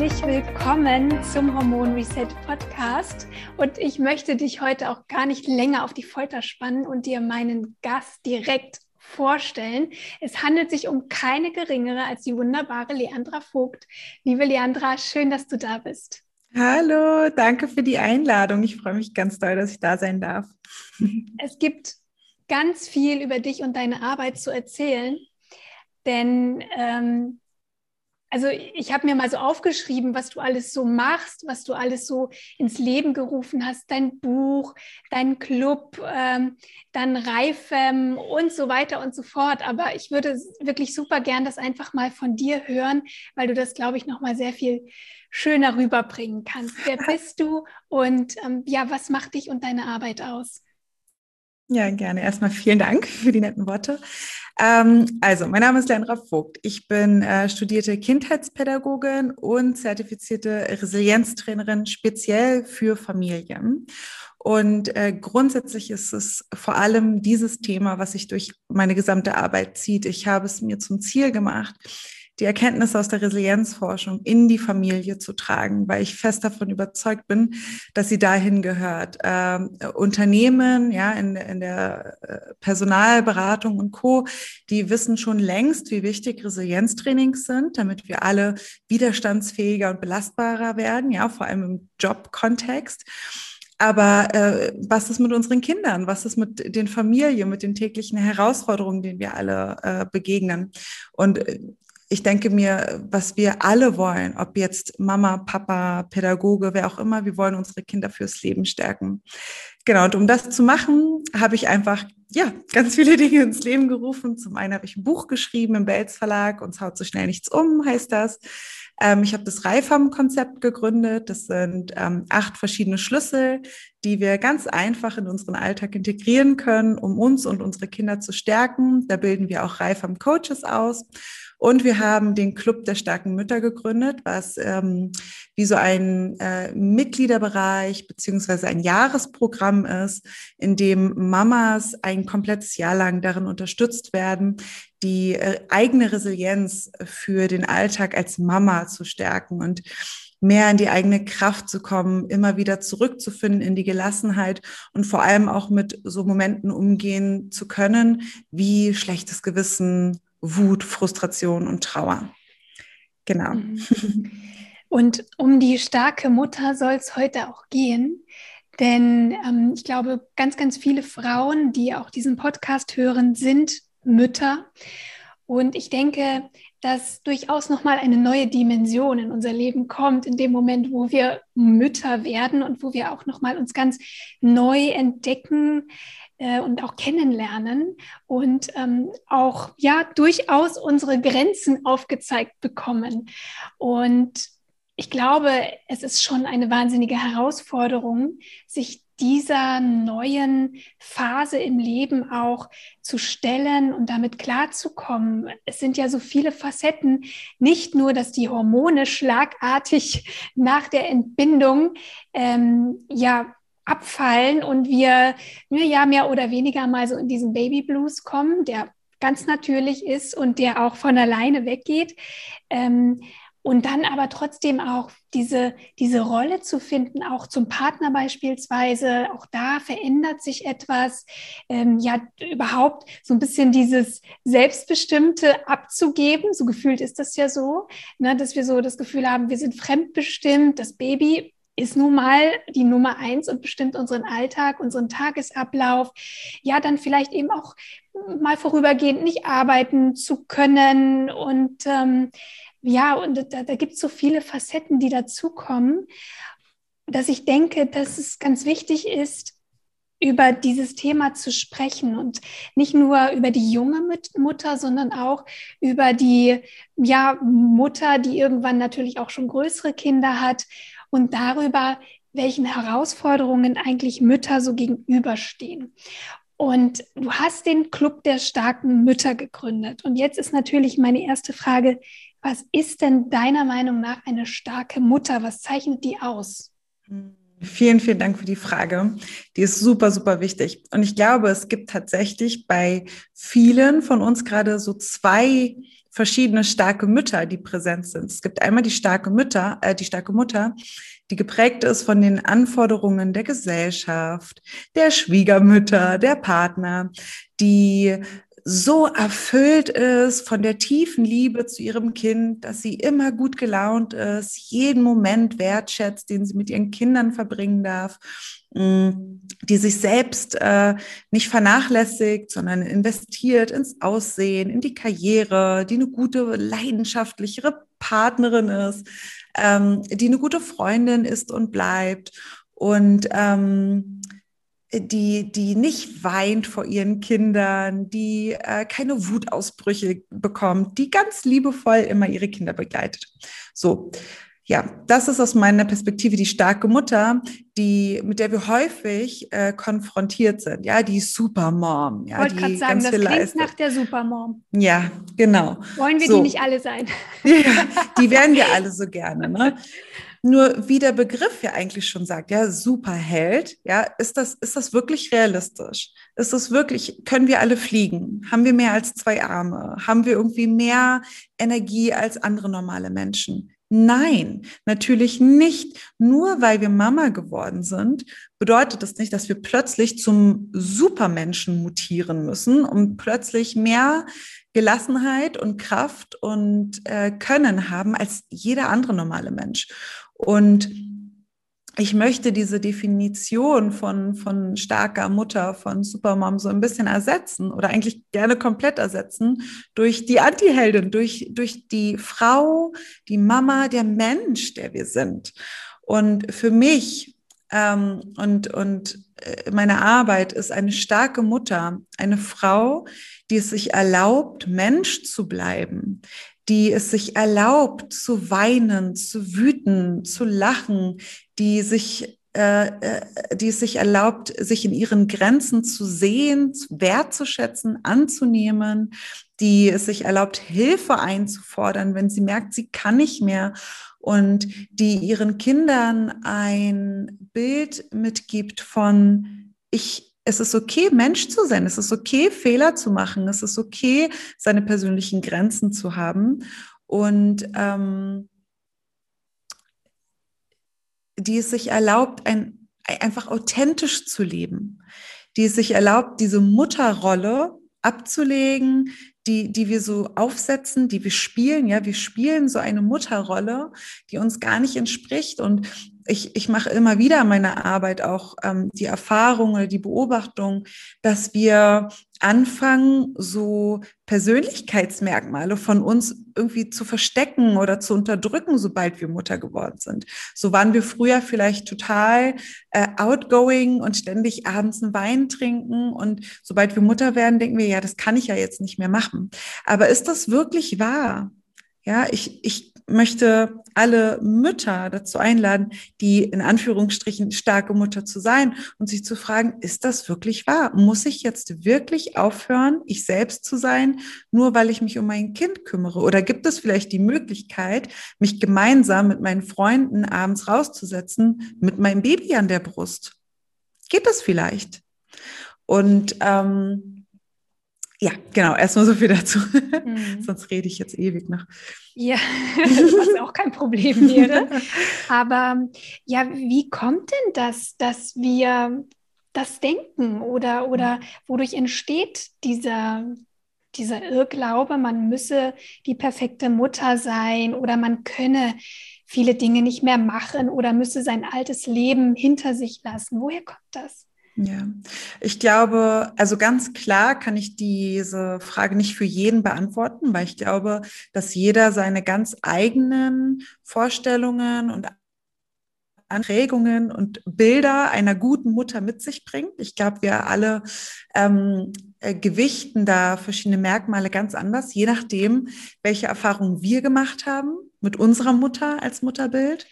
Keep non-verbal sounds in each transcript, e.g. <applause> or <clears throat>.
Herzlich willkommen zum Hormon Reset Podcast und ich möchte dich heute auch gar nicht länger auf die Folter spannen und dir meinen Gast direkt vorstellen. Es handelt sich um keine geringere als die wunderbare Leandra Vogt. Liebe Leandra, schön, dass du da bist. Hallo, danke für die Einladung. Ich freue mich ganz doll, dass ich da sein darf. <laughs> Es gibt ganz viel über dich und deine Arbeit zu erzählen, denn ähm, also ich habe mir mal so aufgeschrieben, was du alles so machst, was du alles so ins Leben gerufen hast, dein Buch, dein Club, ähm, dann Reifem und so weiter und so fort. Aber ich würde wirklich super gern das einfach mal von dir hören, weil du das, glaube ich, noch mal sehr viel schöner rüberbringen kannst. Wer <laughs> bist du und ähm, ja, was macht dich und deine Arbeit aus? Ja, gerne. Erstmal vielen Dank für die netten Worte. Ähm, also, mein Name ist Leandra Vogt. Ich bin äh, studierte Kindheitspädagogin und zertifizierte Resilienztrainerin speziell für Familien. Und äh, grundsätzlich ist es vor allem dieses Thema, was sich durch meine gesamte Arbeit zieht. Ich habe es mir zum Ziel gemacht, die Erkenntnisse aus der Resilienzforschung in die Familie zu tragen, weil ich fest davon überzeugt bin, dass sie dahin gehört. Ähm, Unternehmen, ja, in, in der äh, Personalberatung und Co., die wissen schon längst, wie wichtig Resilienztrainings sind, damit wir alle widerstandsfähiger und belastbarer werden, ja, vor allem im Jobkontext. Aber äh, was ist mit unseren Kindern? Was ist mit den Familien, mit den täglichen Herausforderungen, denen wir alle äh, begegnen? Und äh, ich denke mir, was wir alle wollen, ob jetzt Mama, Papa, Pädagoge, wer auch immer, wir wollen unsere Kinder fürs Leben stärken. Genau, und um das zu machen, habe ich einfach ja, ganz viele <laughs> Dinge ins Leben gerufen. Zum einen habe ich ein Buch geschrieben im Belz Verlag, uns haut so schnell nichts um, heißt das. Ähm, ich habe das Reifam-Konzept gegründet. Das sind ähm, acht verschiedene Schlüssel, die wir ganz einfach in unseren Alltag integrieren können, um uns und unsere Kinder zu stärken. Da bilden wir auch Reifam-Coaches aus. Und wir haben den Club der starken Mütter gegründet, was ähm, wie so ein äh, Mitgliederbereich beziehungsweise ein Jahresprogramm ist, in dem Mamas ein komplettes Jahr lang darin unterstützt werden, die äh, eigene Resilienz für den Alltag als Mama zu stärken und mehr in die eigene Kraft zu kommen, immer wieder zurückzufinden in die Gelassenheit und vor allem auch mit so Momenten umgehen zu können, wie schlechtes Gewissen, Wut, Frustration und Trauer. Genau. Mhm. Und um die starke Mutter soll es heute auch gehen. Denn ähm, ich glaube, ganz, ganz viele Frauen, die auch diesen Podcast hören, sind Mütter. Und ich denke, dass durchaus nochmal eine neue Dimension in unser Leben kommt, in dem Moment, wo wir Mütter werden und wo wir auch nochmal uns ganz neu entdecken, äh, und auch kennenlernen und ähm, auch ja durchaus unsere Grenzen aufgezeigt bekommen. Und ich glaube, es ist schon eine wahnsinnige Herausforderung, sich dieser neuen Phase im Leben auch zu stellen und damit klarzukommen. Es sind ja so viele Facetten, nicht nur, dass die Hormone schlagartig nach der Entbindung ähm, ja abfallen und wir ja mehr oder weniger mal so in diesen Baby Blues kommen, der ganz natürlich ist und der auch von alleine weggeht. Ähm, und dann aber trotzdem auch diese, diese Rolle zu finden, auch zum Partner beispielsweise, auch da verändert sich etwas, ähm, ja, überhaupt so ein bisschen dieses Selbstbestimmte abzugeben, so gefühlt ist das ja so, ne, dass wir so das Gefühl haben, wir sind fremdbestimmt, das Baby ist nun mal die Nummer eins und bestimmt unseren Alltag, unseren Tagesablauf. Ja, dann vielleicht eben auch mal vorübergehend nicht arbeiten zu können. Und ähm, ja, und da, da gibt es so viele Facetten, die dazukommen, dass ich denke, dass es ganz wichtig ist, über dieses Thema zu sprechen und nicht nur über die junge Mutter, sondern auch über die ja, Mutter, die irgendwann natürlich auch schon größere Kinder hat und darüber, welchen Herausforderungen eigentlich Mütter so gegenüberstehen. Und du hast den Club der starken Mütter gegründet. Und jetzt ist natürlich meine erste Frage, was ist denn deiner Meinung nach eine starke Mutter? Was zeichnet die aus? Vielen, vielen Dank für die Frage. Die ist super, super wichtig. Und ich glaube, es gibt tatsächlich bei vielen von uns gerade so zwei verschiedene starke Mütter, die präsent sind. Es gibt einmal die starke Mütter, äh, die starke Mutter, die geprägt ist von den Anforderungen der Gesellschaft, der Schwiegermütter, der Partner, die so erfüllt ist von der tiefen Liebe zu ihrem Kind, dass sie immer gut gelaunt ist, jeden Moment wertschätzt, den sie mit ihren Kindern verbringen darf, die sich selbst äh, nicht vernachlässigt, sondern investiert ins Aussehen, in die Karriere, die eine gute, leidenschaftlichere Partnerin ist, ähm, die eine gute Freundin ist und bleibt und ähm, die, die nicht weint vor ihren Kindern, die äh, keine Wutausbrüche bekommt, die ganz liebevoll immer ihre Kinder begleitet. So. Ja, das ist aus meiner Perspektive die starke Mutter, die, mit der wir häufig äh, konfrontiert sind. Ja, die Supermom. Ja, wollte gerade sagen, das klingt leistet. nach der Supermom. Ja, genau. Wollen wir so. die nicht alle sein? <laughs> Ja, die wären wir alle so gerne. Ne? Nur wie der Begriff ja eigentlich schon sagt, ja, Superheld, ja, ist das, ist das wirklich realistisch? Ist das wirklich, können wir alle fliegen? Haben wir mehr als zwei Arme? Haben wir irgendwie mehr Energie als andere normale Menschen? Nein, natürlich nicht. Nur weil wir Mama geworden sind, bedeutet das nicht, dass wir plötzlich zum Supermenschen mutieren müssen, um plötzlich mehr Gelassenheit und Kraft und äh, Können haben als jeder andere normale Mensch. Und ich möchte diese Definition von, von starker Mutter, von Supermom so ein bisschen ersetzen oder eigentlich gerne komplett ersetzen durch die Antiheldin, durch, durch die Frau, die Mama, der Mensch, der wir sind. Und für mich ähm, und, und äh, meine Arbeit ist eine starke Mutter, eine Frau, die es sich erlaubt, Mensch zu bleiben, die es sich erlaubt zu weinen, zu wüten, zu lachen, die sich äh, äh, die es sich erlaubt, sich in ihren Grenzen zu sehen, wertzuschätzen, anzunehmen, die es sich erlaubt, Hilfe einzufordern, wenn sie merkt, sie kann nicht mehr und die ihren Kindern ein Bild mitgibt von ich es ist okay, Mensch zu sein. Es ist okay, Fehler zu machen. Es ist okay, seine persönlichen Grenzen zu haben. Und ähm, die es sich erlaubt, ein, einfach authentisch zu leben. Die es sich erlaubt, diese Mutterrolle abzulegen, die, die wir so aufsetzen, die wir spielen. Ja, wir spielen so eine Mutterrolle, die uns gar nicht entspricht. Und ich, ich mache immer wieder meine Arbeit auch ähm, die Erfahrung oder die Beobachtung, dass wir anfangen, so Persönlichkeitsmerkmale von uns irgendwie zu verstecken oder zu unterdrücken, sobald wir Mutter geworden sind. So waren wir früher vielleicht total äh, outgoing und ständig abends einen Wein trinken und sobald wir Mutter werden, denken wir, ja, das kann ich ja jetzt nicht mehr machen. Aber ist das wirklich wahr? Ja, ich, ich möchte alle Mütter dazu einladen, die in Anführungsstrichen starke Mutter zu sein und sich zu fragen, ist das wirklich wahr? Muss ich jetzt wirklich aufhören, ich selbst zu sein, nur weil ich mich um mein Kind kümmere? Oder gibt es vielleicht die Möglichkeit, mich gemeinsam mit meinen Freunden abends rauszusetzen mit meinem Baby an der Brust? Geht das vielleicht? Und ähm, ja, genau, erstmal so viel dazu. Mhm. <laughs> Sonst rede ich jetzt ewig noch. Ja, <laughs> was auch kein Problem wäre. <laughs> Aber ja, wie kommt denn das, dass wir das denken oder, oder mhm. wodurch entsteht dieser, dieser Irrglaube, man müsse die perfekte Mutter sein oder man könne viele Dinge nicht mehr machen oder müsse sein altes Leben hinter sich lassen? Woher kommt das? Ja, ich glaube, also ganz klar kann ich diese Frage nicht für jeden beantworten, weil ich glaube, dass jeder seine ganz eigenen Vorstellungen und an Prägungen und Bilder einer guten Mutter mit sich bringt. Ich glaube, wir alle ähm, äh, gewichten da verschiedene Merkmale ganz anders, je nachdem, welche Erfahrungen wir gemacht haben mit unserer Mutter als Mutterbild.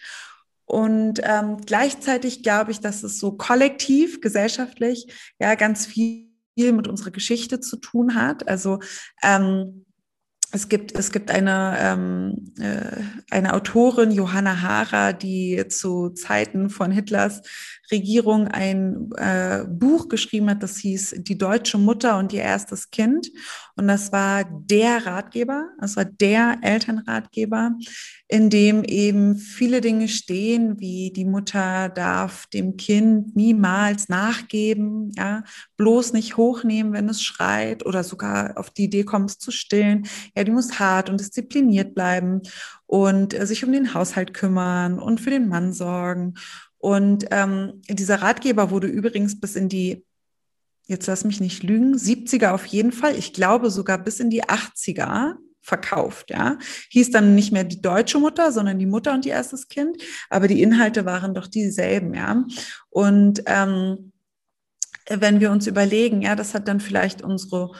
Und ähm, gleichzeitig glaube ich, dass es so kollektiv, gesellschaftlich ja ganz viel mit unserer Geschichte zu tun hat. Also ähm, es gibt, es gibt eine, ähm, äh, eine Autorin, Johanna Hara, die zu Zeiten von Hitlers Regierung ein äh, Buch geschrieben hat, das hieß Die deutsche Mutter und ihr erstes Kind. Und das war der Ratgeber, das war der Elternratgeber, in dem eben viele Dinge stehen, wie die Mutter darf dem Kind niemals nachgeben, ja, bloß nicht hochnehmen, wenn es schreit oder sogar auf die Idee kommt, es zu stillen. Ja, die muss hart und diszipliniert bleiben und äh, sich um den Haushalt kümmern und für den Mann sorgen. Und ähm, dieser Ratgeber wurde übrigens bis in die, jetzt lass mich nicht lügen, 70er auf jeden Fall, ich glaube sogar bis in die 80er verkauft, ja. Hieß dann nicht mehr die deutsche Mutter, sondern die Mutter und ihr erstes Kind, aber die Inhalte waren doch dieselben, ja. Und ähm, wenn wir uns überlegen, ja, das hat dann vielleicht unsere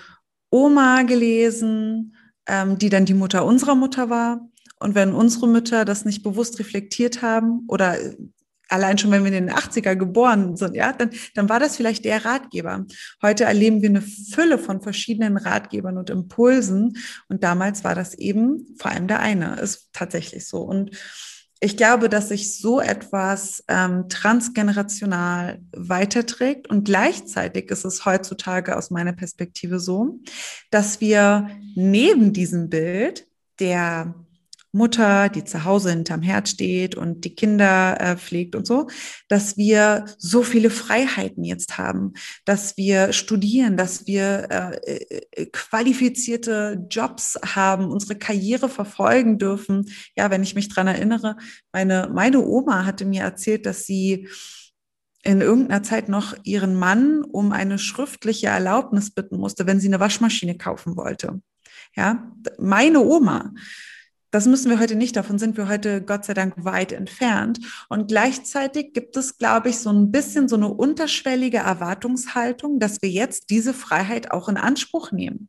Oma gelesen, ähm, die dann die Mutter unserer Mutter war. Und wenn unsere Mütter das nicht bewusst reflektiert haben oder allein schon, wenn wir in den 80er geboren sind, ja, dann, dann war das vielleicht der Ratgeber. Heute erleben wir eine Fülle von verschiedenen Ratgebern und Impulsen. Und damals war das eben vor allem der eine. Ist tatsächlich so. Und ich glaube, dass sich so etwas ähm, transgenerational weiterträgt und gleichzeitig ist es heutzutage aus meiner Perspektive so, dass wir neben diesem Bild der Mutter, die zu Hause hinterm Herd steht und die Kinder äh, pflegt und so, dass wir so viele Freiheiten jetzt haben, dass wir studieren, dass wir äh, äh, qualifizierte Jobs haben, unsere Karriere verfolgen dürfen. Ja, wenn ich mich dran erinnere, meine, meine Oma hatte mir erzählt, dass sie in irgendeiner Zeit noch ihren Mann um eine schriftliche Erlaubnis bitten musste, wenn sie eine Waschmaschine kaufen wollte. Ja, meine Oma. Das müssen wir heute nicht, davon sind wir heute Gott sei Dank weit entfernt. Und gleichzeitig gibt es, glaube ich, so ein bisschen so eine unterschwellige Erwartungshaltung, dass wir jetzt diese Freiheit auch in Anspruch nehmen.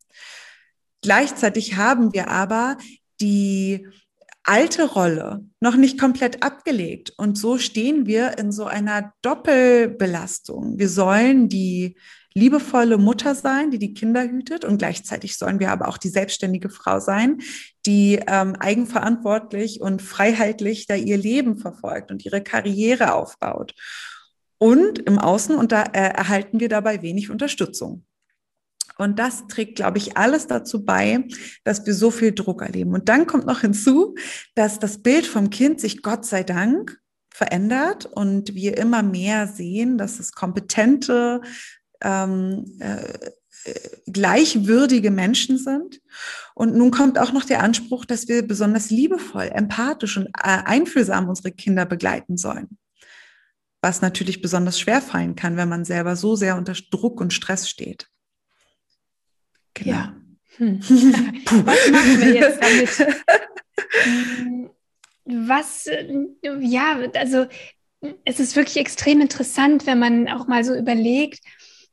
Gleichzeitig haben wir aber die alte Rolle noch nicht komplett abgelegt. Und so stehen wir in so einer Doppelbelastung. Wir sollen die liebevolle Mutter sein, die die Kinder hütet und gleichzeitig sollen wir aber auch die selbstständige Frau sein, die ähm, eigenverantwortlich und freiheitlich da ihr Leben verfolgt und ihre Karriere aufbaut. Und im Außen und da äh, erhalten wir dabei wenig Unterstützung. Und das trägt, glaube ich, alles dazu bei, dass wir so viel Druck erleben. Und dann kommt noch hinzu, dass das Bild vom Kind sich Gott sei Dank verändert und wir immer mehr sehen, dass es kompetente, ähm, äh, gleichwürdige Menschen sind. Und nun kommt auch noch der Anspruch, dass wir besonders liebevoll, empathisch und äh, einfühlsam unsere Kinder begleiten sollen. Was natürlich besonders schwer fallen kann, wenn man selber so sehr unter Druck und Stress steht. Genau. Ja. Hm. <laughs> Was machen wir jetzt <laughs> damit? Hm, was, ja, also es ist wirklich extrem interessant, wenn man auch mal so überlegt,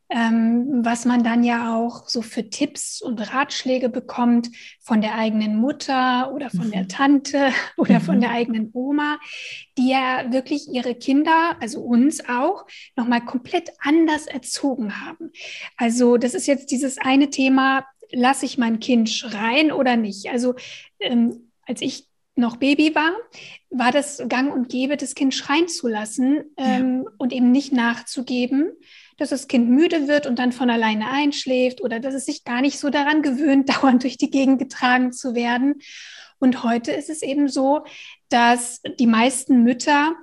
ähm, was man dann ja auch so für Tipps und Ratschläge bekommt von der eigenen Mutter oder von mhm. der Tante <laughs> oder mhm. von der eigenen Oma, die ja wirklich ihre Kinder, also uns auch, nochmal komplett anders erzogen haben. Also das ist jetzt dieses eine Thema, lasse ich mein Kind schreien oder nicht? Also ähm, als ich noch Baby war, war das gang und gäbe, das Kind schreien zu lassen ähm, ja. und eben nicht nachzugeben dass das Kind müde wird und dann von alleine einschläft oder dass es sich gar nicht so daran gewöhnt, <laughs> dauernd durch die Gegend getragen zu werden. Und heute ist es eben so, dass die meisten Mütter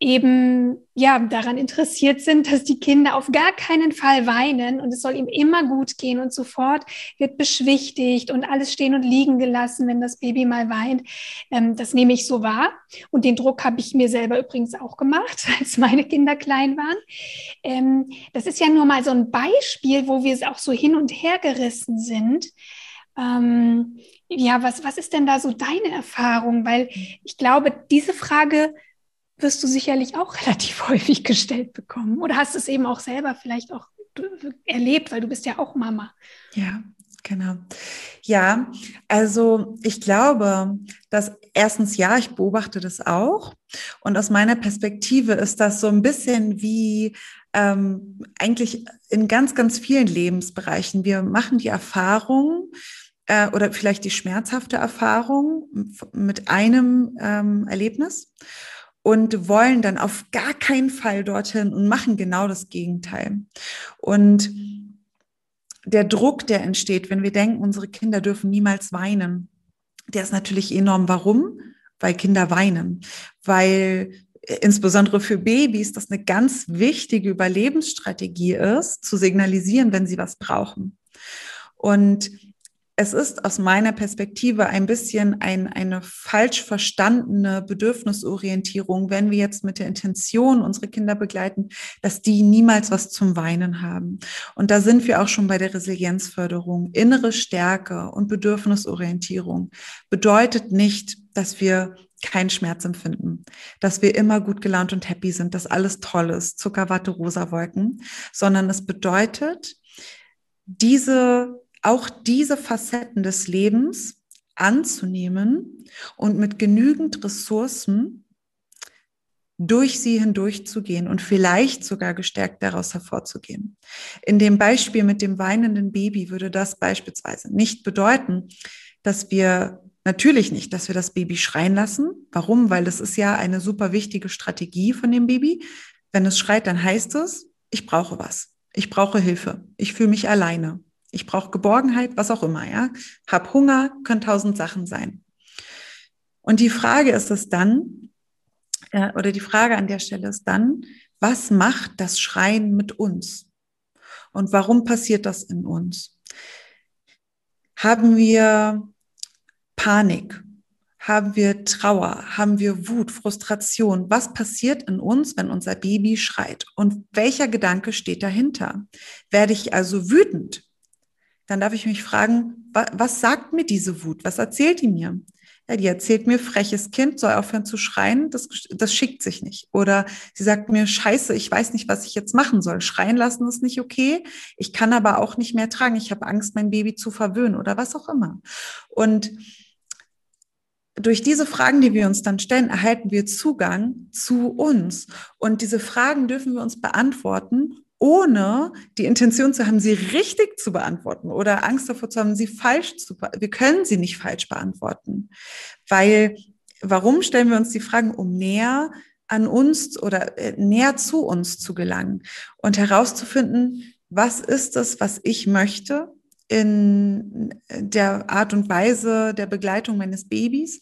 eben ja daran interessiert sind, dass die Kinder auf gar keinen Fall weinen und es soll ihm immer gut gehen und sofort wird beschwichtigt und alles stehen und liegen gelassen, wenn das Baby mal weint. Ähm, das nehme ich so wahr und den Druck habe ich mir selber übrigens auch gemacht, <laughs> als meine Kinder klein waren. Ähm, das ist ja nur mal so ein Beispiel, wo wir auch so hin und her gerissen sind. Ähm, ja, was, was ist denn da so deine Erfahrung? Weil ich glaube, diese Frage wirst du sicherlich auch <laughs> relativ häufig gestellt bekommen. Oder hast es eben auch selber vielleicht auch erlebt, weil du bist ja auch Mama. Ja, genau. Ja, also ich glaube, dass erstens ja, ich beobachte das auch. Und aus meiner Perspektive ist das so ein bisschen wie ähm, eigentlich in ganz, ganz vielen Lebensbereichen. Wir machen die Erfahrung, äh, oder vielleicht die schmerzhafte Erfahrung mit einem ähm, Erlebnis und wollen dann auf gar keinen Fall dorthin und machen genau das Gegenteil. Und der Druck, der entsteht, wenn wir denken, unsere Kinder dürfen niemals weinen, der ist natürlich enorm. Warum? Weil Kinder weinen, weil äh, insbesondere für Babys das eine ganz wichtige Überlebensstrategie ist, zu signalisieren, wenn sie was brauchen. Und es ist aus meiner Perspektive ein bisschen ein, eine falsch verstandene Bedürfnisorientierung, wenn wir jetzt mit der Intention unsere Kinder begleiten, dass die niemals was zum Weinen haben. Und da sind wir auch schon bei der Resilienzförderung. Innere Stärke und Bedürfnisorientierung bedeutet nicht, dass wir keinen Schmerz empfinden, dass wir immer gut gelaunt und happy sind, dass alles toll ist, Zuckerwatte, rosa Wolken, sondern es bedeutet, diese auch diese Facetten des Lebens anzunehmen und mit genügend Ressourcen durch sie hindurchzugehen und vielleicht sogar gestärkt daraus hervorzugehen. In dem Beispiel mit dem weinenden Baby würde das beispielsweise nicht bedeuten, dass wir natürlich nicht, dass wir das Baby schreien lassen. Warum? Weil das ist ja eine super wichtige Strategie von dem Baby. Wenn es schreit, dann heißt es, ich brauche was. Ich brauche Hilfe. Ich fühle mich alleine. Ich brauche Geborgenheit, was auch immer, ja. Hab Hunger, können tausend Sachen sein. Und die Frage ist es dann, äh, oder die Frage an der Stelle ist dann, was macht das Schreien mit uns? Und warum passiert das in uns? Haben wir Panik? Haben wir Trauer? Haben wir Wut, Frustration? Was passiert in uns, wenn unser Baby schreit? Und welcher Gedanke steht dahinter? Werde ich also wütend? Dann darf ich mich fragen, was, was sagt mir diese Wut? Was erzählt die mir? Ja, die erzählt mir, freches Kind soll aufhören zu schreien, das, das schickt sich nicht. Oder sie sagt mir, scheiße, ich weiß nicht, was ich jetzt machen soll. Schreien lassen ist nicht okay. Ich kann aber auch nicht mehr tragen. Ich habe Angst, mein Baby zu verwöhnen oder was auch immer. Und durch diese Fragen, die wir uns dann stellen, erhalten wir Zugang zu uns. Und diese Fragen dürfen wir uns beantworten, ohne die Intention zu haben, sie richtig zu beantworten oder Angst davor zu haben, sie falsch zu beantworten. Wir können sie nicht falsch beantworten, weil warum stellen wir uns die Fragen, um näher an uns oder äh, näher zu uns zu gelangen und herauszufinden, was ist es, was ich möchte in der Art und Weise der Begleitung meines Babys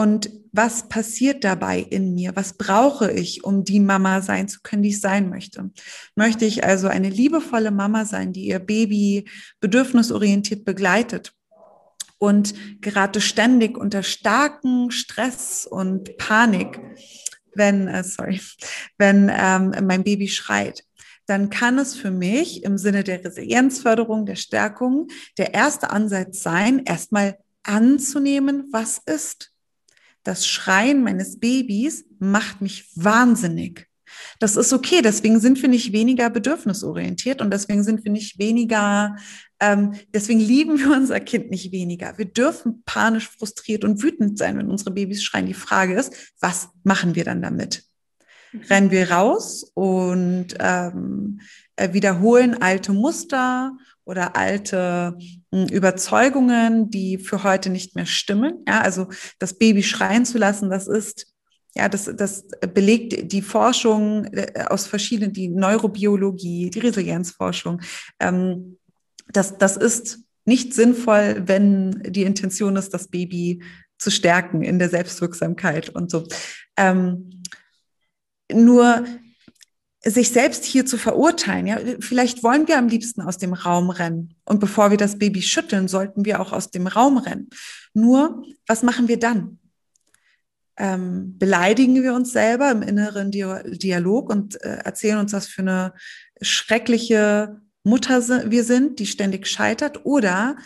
und was passiert dabei in mir? Was brauche ich, um die Mama sein zu können, die ich sein möchte? Möchte ich also eine liebevolle Mama sein, die ihr Baby bedürfnisorientiert begleitet? Und gerate ständig unter starken Stress und Panik, wenn, äh, sorry, wenn ähm, mein Baby schreit dann kann es für mich im Sinne der Resilienzförderung, der Stärkung, der erste Ansatz sein, erstmal anzunehmen, was ist das Schreien meines Babys macht mich wahnsinnig. Das ist okay, deswegen sind wir nicht weniger bedürfnisorientiert und deswegen sind wir nicht weniger, ähm, deswegen lieben wir unser Kind nicht weniger. Wir dürfen panisch, frustriert und wütend sein, wenn unsere Babys schreien. Die Frage ist, was machen wir dann damit? Mhm. Rennen wir raus und ähm, äh, wiederholen alte Muster oder alte hm, Überzeugungen, die für heute nicht mehr stimmen. Ja, also das Baby schreien zu lassen, das ist ja, das, das belegt die Forschung äh, aus verschiedenen, die Neurobiologie, die Resilienzforschung. Ähm, das, das ist nicht sinnvoll, wenn die Intention ist, das Baby zu stärken in der Selbstwirksamkeit und so. Ähm, nur sich selbst hier zu verurteilen. Ja, vielleicht wollen wir am liebsten aus dem Raum rennen. Und bevor wir das Baby schütteln, sollten wir auch aus dem Raum rennen. Nur, was machen wir dann? Ähm, beleidigen wir uns selber im inneren Dialog und äh, erzählen uns, was für eine schreckliche Mutter wir sind, die ständig scheitert? Oder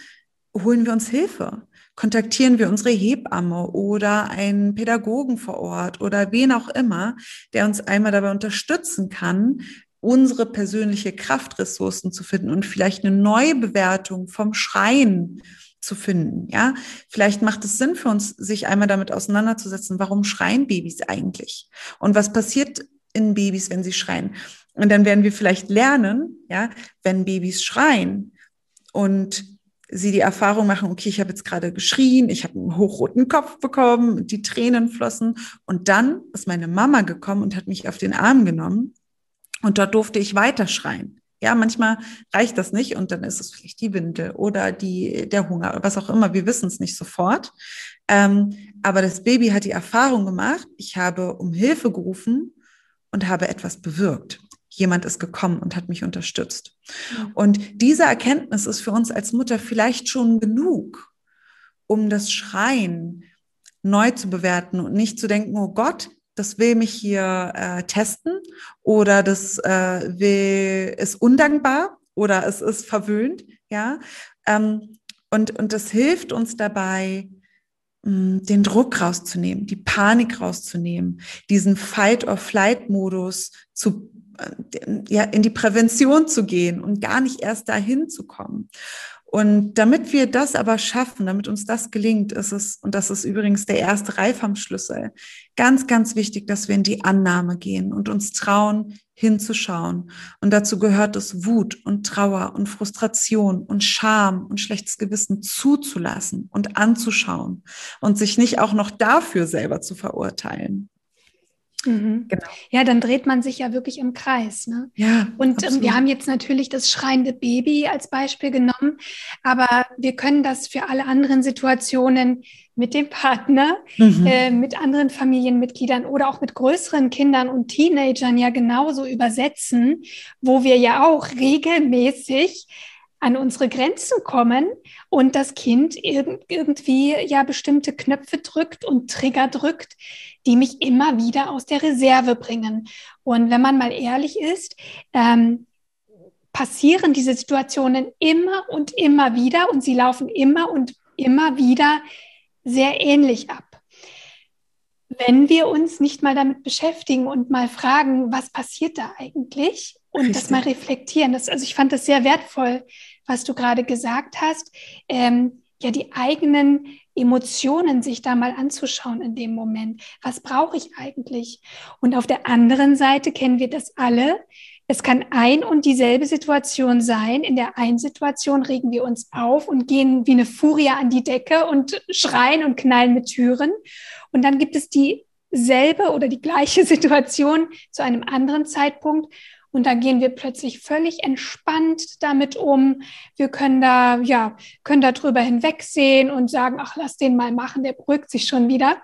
holen wir uns Hilfe? Kontaktieren wir unsere Hebamme oder einen Pädagogen vor Ort oder wen auch immer, der uns einmal dabei unterstützen kann, unsere persönliche Kraftressourcen zu finden und vielleicht eine Neubewertung vom Schreien zu finden. Ja, vielleicht macht es Sinn für uns, sich einmal damit auseinanderzusetzen, warum schreien Babys eigentlich? Und was passiert in Babys, wenn sie schreien? Und dann werden wir vielleicht lernen, ja, wenn Babys schreien und sie die Erfahrung machen, okay, ich habe jetzt gerade geschrien, ich habe einen hochroten Kopf bekommen, die Tränen flossen und dann ist meine Mama gekommen und hat mich auf den Arm genommen und dort durfte ich weiter schreien. Ja, manchmal reicht das nicht und dann ist es vielleicht die Windel oder die, der Hunger oder was auch immer. Wir wissen es nicht sofort. Ähm, aber das Baby hat die Erfahrung gemacht, ich habe um Hilfe gerufen und habe etwas bewirkt. Jemand ist gekommen und hat mich unterstützt. Und diese Erkenntnis ist für uns als Mutter vielleicht schon genug, um das Schreien neu zu bewerten und nicht zu denken, oh Gott, das will mich hier äh, testen oder das äh, will, ist undankbar oder es ist verwöhnt, ja. Ähm, und, und das hilft uns dabei, mh, hm, den Druck rauszunehmen, die Panik rauszunehmen, diesen Fight-or-Flight-Modus zu ja, in die Prävention zu gehen und gar nicht erst dahin zu kommen. Und damit wir das aber schaffen, damit uns das gelingt, ist es, und das ist übrigens der erste Reif am Schlüssel, ganz, ganz wichtig, dass wir in die Annahme gehen und uns trauen, hinzuschauen. Und dazu gehört es, Wut und Trauer und Frustration und Scham und schlechtes Gewissen zuzulassen und anzuschauen und sich nicht auch noch dafür selber zu verurteilen. Mhm. Genau. Ja, dann dreht man sich ja wirklich im Kreis. Ne? Ja, und ähm, wir haben jetzt natürlich das schreiende Baby als Beispiel genommen, aber wir können das für alle anderen Situationen mit dem Partner, mhm. äh, mit anderen Familienmitgliedern oder auch mit größeren Kindern und Teenagern ja genauso übersetzen, wo wir ja auch regelmäßig an unsere Grenzen kommen und das Kind irg irgendwie ja bestimmte Knöpfe drückt und Trigger drückt, die mich immer wieder aus der Reserve bringen. Und wenn man mal ehrlich ist, ähm, passieren diese Situationen immer und immer wieder und sie laufen immer und immer wieder sehr ähnlich ab. Wenn wir uns nicht mal damit beschäftigen und mal fragen, was passiert da eigentlich und Richtig. das mal reflektieren. Das, also ich fand das sehr wertvoll, was du gerade gesagt hast. Ähm, ja, die eigenen Emotionen sich da mal anzuschauen in dem Moment. Was brauche ich eigentlich? Und auf der anderen Seite kennen wir das alle. Es kann ein und dieselbe Situation sein. In der einen Situation regen wir uns auf und gehen wie eine Furie an die Decke und schreien und knallen mit Türen. Und dann gibt es dieselbe oder die gleiche <laughs> Situation zu einem anderen Zeitpunkt, und da gehen wir plötzlich völlig entspannt damit um. Wir können da, ja, können da drüber hinwegsehen und sagen, ach, lass den mal machen, der beruhigt sich schon wieder.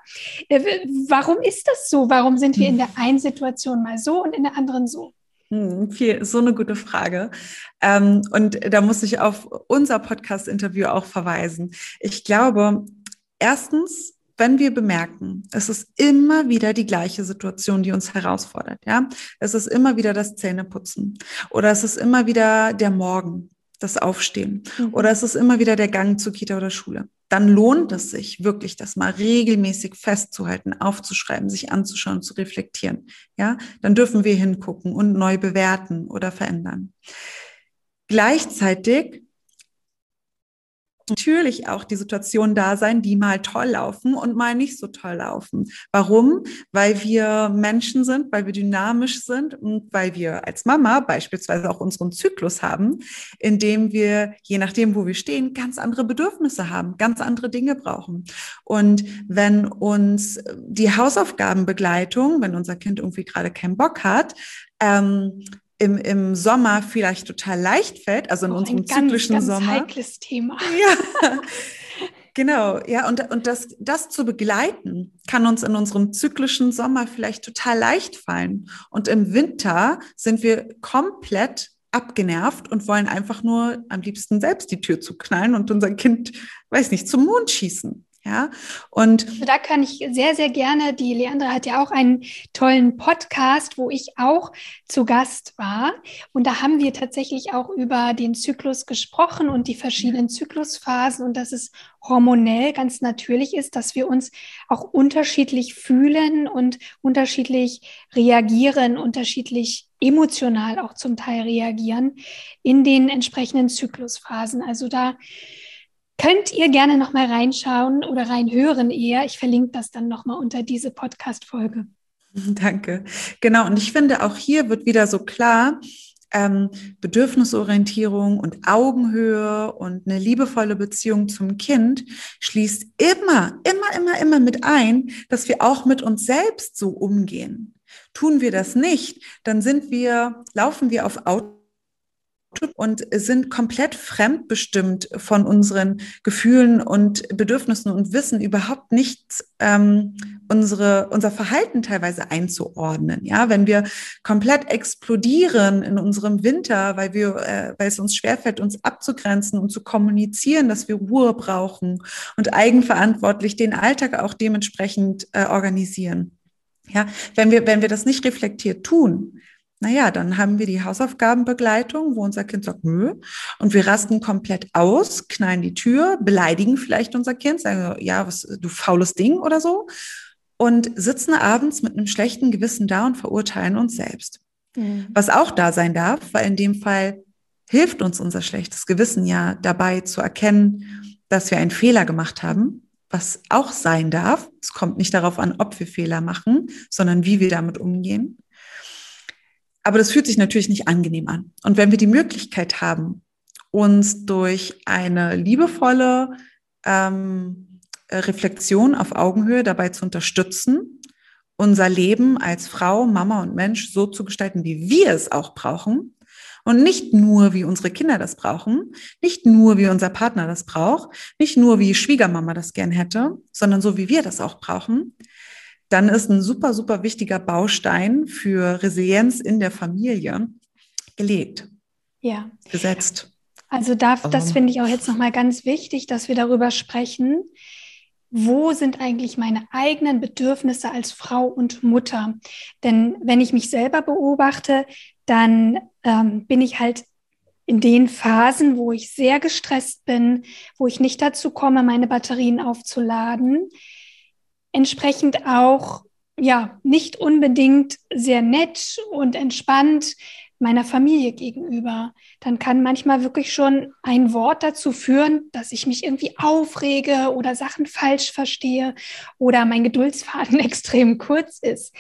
Äh, warum ist das so? Warum sind wir in der einen Situation mal so und in der anderen so? Hm, viel, so eine gute Frage. Ähm, und da muss ich auf unser Podcast-Interview auch verweisen. Ich glaube, erstens, wenn wir bemerken, es ist immer wieder die gleiche Situation, die uns herausfordert, ja, es ist immer wieder das Zähneputzen oder es ist immer wieder der Morgen, das Aufstehen mhm. oder es ist immer wieder der Gang zur Kita oder Schule, dann lohnt es sich wirklich, das mal regelmäßig festzuhalten, aufzuschreiben, sich anzuschauen, zu reflektieren, ja, dann dürfen wir hingucken und neu bewerten oder verändern. Gleichzeitig natürlich auch die Situationen da sein, die mal toll laufen und mal nicht so toll laufen. Warum? Weil wir Menschen sind, weil wir dynamisch sind und weil wir als Mama beispielsweise auch unseren Zyklus haben, in dem wir, je nachdem, wo wir stehen, ganz andere Bedürfnisse haben, ganz andere Dinge brauchen. Und wenn uns die Hausaufgabenbegleitung, wenn unser Kind irgendwie gerade keinen Bock hat, ähm, im, im Sommer vielleicht total leicht fällt, also in oh, unserem ein zyklischen ganz, ganz Sommer. heikles Thema. <laughs> Ja. Genau, ja, und, und das, das zu begleiten, kann uns in unserem zyklischen Sommer vielleicht total leicht fallen. Und im Winter sind wir komplett abgenervt und wollen einfach nur am liebsten selbst die Tür zuknallen und unser Kind, weiß nicht, zum Mond schießen. Ja, und also da kann ich sehr, sehr gerne, die Leandra hat ja auch einen tollen Podcast, wo ich auch zu Gast war. Und da haben wir tatsächlich auch über den Zyklus gesprochen und die verschiedenen Zyklusphasen und dass es hormonell ganz natürlich ist, dass wir uns auch unterschiedlich fühlen und unterschiedlich reagieren, unterschiedlich emotional auch zum Teil reagieren in den entsprechenden Zyklusphasen. Also da Könnt ihr gerne noch mal reinschauen oder reinhören eher. Ich verlinke das dann noch mal unter diese Podcast-Folge. <laughs> Danke. Genau. Und ich finde, auch hier wird wieder so klar, ähm, Bedürfnisorientierung und Augenhöhe und eine liebevolle Beziehung zum Kind schließt immer, immer, immer, immer mit ein, dass wir auch mit uns selbst so umgehen. Tun wir das nicht, dann sind wir, laufen wir auf Auto und sind komplett fremdbestimmt von unseren Gefühlen und Bedürfnissen und wissen überhaupt nicht ähm, unsere, unser Verhalten teilweise einzuordnen. Ja, wenn wir komplett explodieren in unserem Winter, weil wir, äh, weil es uns schwerfällt, uns abzugrenzen und zu kommunizieren, dass wir Ruhe brauchen und eigenverantwortlich den Alltag auch dementsprechend äh, organisieren. Ja, wenn wir, wenn wir das nicht reflektiert tun, naja, dann haben wir die Hausaufgabenbegleitung, wo unser Kind sagt, nö. Und wir rasten komplett aus, knallen die Tür, beleidigen vielleicht unser Kind, sagen, ja, was, du faules Ding oder so. Und sitzen abends mit einem schlechten Gewissen da und verurteilen uns selbst. Mhm. Was auch da sein darf, weil in dem Fall hilft uns unser schlechtes Gewissen ja dabei zu erkennen, dass wir einen Fehler gemacht haben, was auch sein darf. Es kommt nicht darauf an, ob wir Fehler machen, sondern wie wir damit umgehen. Aber das fühlt sich natürlich nicht angenehm an. Und wenn wir die Möglichkeit haben, uns durch eine liebevolle ähm, Reflexion auf Augenhöhe dabei zu unterstützen, unser Leben als Frau, Mama und Mensch so zu gestalten, wie wir es auch brauchen, und nicht nur, wie unsere Kinder das brauchen, nicht nur, wie unser Partner das braucht, nicht nur, wie Schwiegermama das gern hätte, sondern so, wie wir das auch brauchen, dann ist ein super, super wichtiger Baustein für Resilienz in der Familie gelegt. Ja. Gesetzt. Also da, das ähm. finde ich auch jetzt nochmal ganz wichtig, dass wir darüber sprechen. Wo sind eigentlich meine eigenen Bedürfnisse als Frau und Mutter? Denn wenn ich mich selber beobachte, dann ähm, bin ich halt in den Phasen, wo ich sehr gestresst bin, wo ich nicht dazu komme, meine Batterien aufzuladen, entsprechend auch ja nicht unbedingt sehr nett und entspannt meiner Familie gegenüber. Dann kann manchmal wirklich schon ein Wort dazu führen, dass ich mich irgendwie aufrege oder Sachen falsch verstehe oder mein Geduldsfaden <laughs> extrem kurz ist.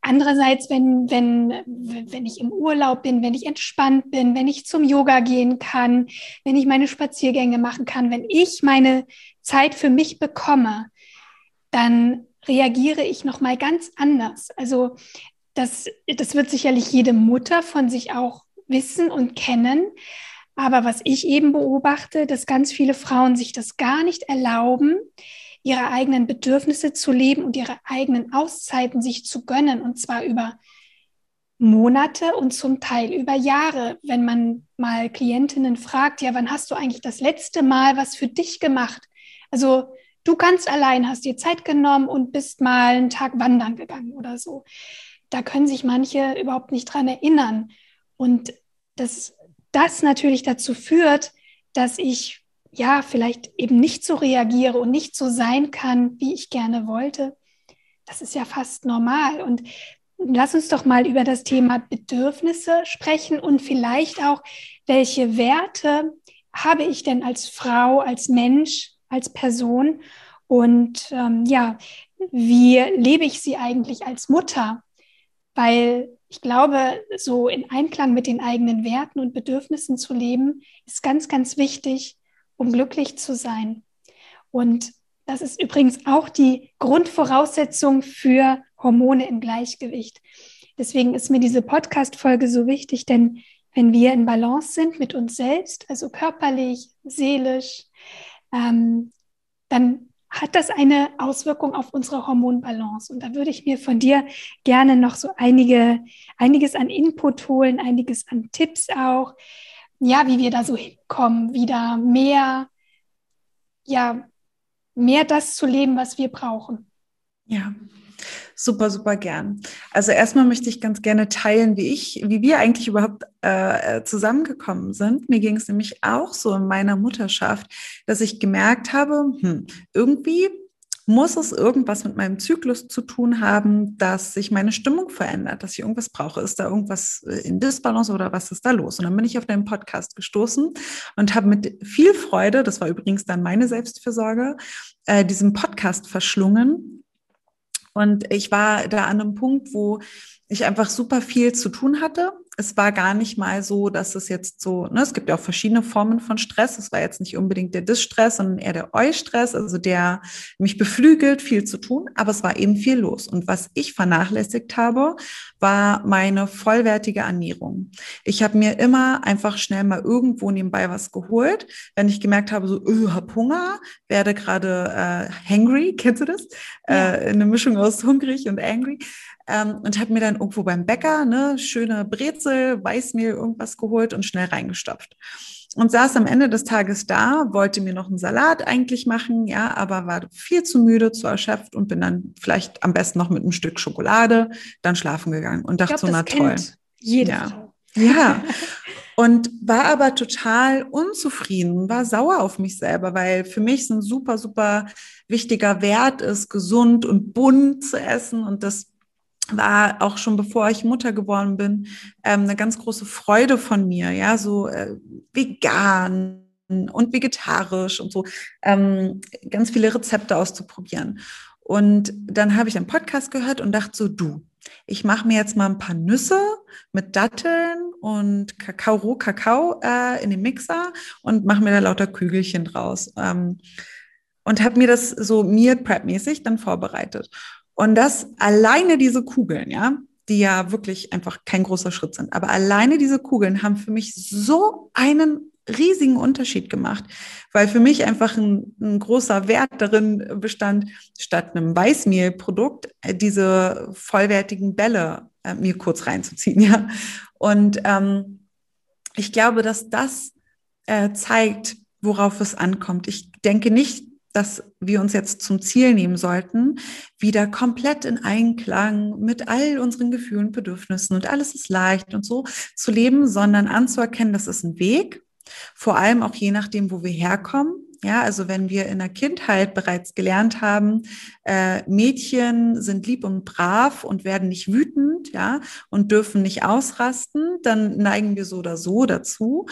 Andererseits, wenn, wenn, wenn ich im Urlaub bin, wenn ich entspannt bin, wenn ich zum Yoga gehen kann, wenn ich meine Spaziergänge machen kann, wenn ich meine Zeit für mich bekomme, dann reagiere ich noch mal ganz anders. Also das, das wird sicherlich jede Mutter von sich auch wissen und kennen. Aber was ich eben beobachte, dass ganz viele Frauen sich das gar nicht erlauben, ihre eigenen Bedürfnisse zu leben und ihre eigenen Auszeiten sich zu gönnen, und zwar über Monate und zum Teil über Jahre. Wenn man mal Klientinnen fragt, ja, wann hast du eigentlich das letzte Mal was für dich gemacht? Also du ganz allein hast dir Zeit genommen und bist mal einen Tag wandern gegangen oder so. Da können sich manche überhaupt nicht dran erinnern. Und dass das natürlich dazu führt, dass ich ja vielleicht eben nicht so reagiere und nicht so sein kann, wie ich gerne wollte. Das ist ja fast normal. Und lass uns doch mal über das Thema Bedürfnisse sprechen und vielleicht auch, welche Werte habe ich denn als Frau, als Mensch als Person und ähm, ja, wie lebe ich sie eigentlich als Mutter? Weil ich glaube, so in Einklang mit den eigenen Werten und Bedürfnissen zu leben, ist ganz, ganz wichtig, um glücklich zu sein. Und das ist übrigens auch die Grundvoraussetzung für Hormone im Gleichgewicht. Deswegen ist mir diese Podcast-Folge so wichtig, denn wenn wir in Balance sind mit uns selbst, also körperlich, seelisch, ähm, dann hat das eine Auswirkung auf unsere Hormonbalance. Und da würde ich mir von dir gerne noch so einige, einiges an Input holen, einiges an Tipps auch, ja, wie wir da so hinkommen, wieder mehr, ja, mehr das zu leben, was wir brauchen. Ja, Super, super gern. Also erstmal möchte ich ganz gerne teilen, wie ich, wie wir eigentlich überhaupt äh, zusammengekommen sind. Mir ging es nämlich auch so in meiner Mutterschaft, dass ich gemerkt habe, hm, irgendwie muss es irgendwas mit meinem Zyklus zu tun haben, dass sich meine Stimmung verändert, dass ich irgendwas brauche. Ist da irgendwas äh, in Disbalance oder was ist da los? Und dann bin ich auf deinen Podcast gestoßen und habe mit viel Freude, das war übrigens dann meine Selbstfürsorge, äh, diesen Podcast verschlungen. Und ich war da an einem Punkt, wo ich einfach super viel zu tun hatte es war gar nicht mal so, dass es jetzt so, ne, es gibt ja auch verschiedene Formen von Stress. Es war jetzt nicht unbedingt der Dis-Stress, sondern eher der Eu-Stress, also der mich beflügelt, viel zu tun, aber es war eben viel los. Und was ich vernachlässigt habe, war meine vollwertige Ernährung. Ich habe mir immer einfach schnell mal irgendwo nebenbei was geholt, wenn ich gemerkt habe, so, öh, hab Hunger, werde gerade äh, hangry, <laughs> kennst du das? Ja. Äh, eine Mischung aus hungrig und angry ähm, und habe mir dann irgendwo beim Bäcker eine schöne Brezel, Weißmehl, irgendwas geholt und schnell reingestopft. Und saß am Ende des Tages da, wollte mir noch einen Salat eigentlich machen, ja, aber war viel zu müde, zu erschöpft und bin dann vielleicht am besten noch mit einem Stück Schokolade dann schlafen gegangen und dachte glaub, so, na toll. Jede ja. Frau. Ja. Und war aber total unzufrieden, war sauer auf mich selber, weil für mich ein super, super wichtiger Wert ist, gesund und bunt zu essen. Und das war auch schon bevor ich Mutter geworden bin, ähm, eine ganz große Freude von mir, ja, so äh, vegan und vegetarisch und so, ähm, ganz viele Rezepte auszuprobieren. Und dann habe ich einen Podcast gehört und dachte so, du, ich mache mir jetzt mal ein paar Nüsse mit Datteln und Kakao, Rohkakao äh, in den Mixer und mache mir da lauter Kügelchen draus. Ähm, und habe mir das so Meal Prep mäßig dann vorbereitet. Und das alleine diese Kugeln, ja, die ja wirklich einfach kein großer Schritt sind, aber alleine diese Kugeln haben für mich so einen riesigen Unterschied gemacht, weil für mich einfach ein, ein großer Wert darin bestand, statt einem Weißmehlprodukt äh, diese vollwertigen Bälle äh, mir kurz reinzuziehen, <laughs> ja. Und ähm, ich glaube, dass das äh, zeigt, worauf es ankommt. Ich denke nicht, dass wir uns jetzt zum Ziel nehmen sollten, wieder komplett in Einklang mit all unseren Gefühlen, Bedürfnissen und alles ist leicht und so zu leben, sondern anzuerkennen, das ist ein Weg, vor allem auch je nachdem, wo wir herkommen. Ja, also wenn wir in der Kindheit bereits gelernt haben, äh, Mädchen sind lieb und brav und werden nicht wütend, ja, und dürfen nicht ausrasten, dann neigen wir so oder so dazu,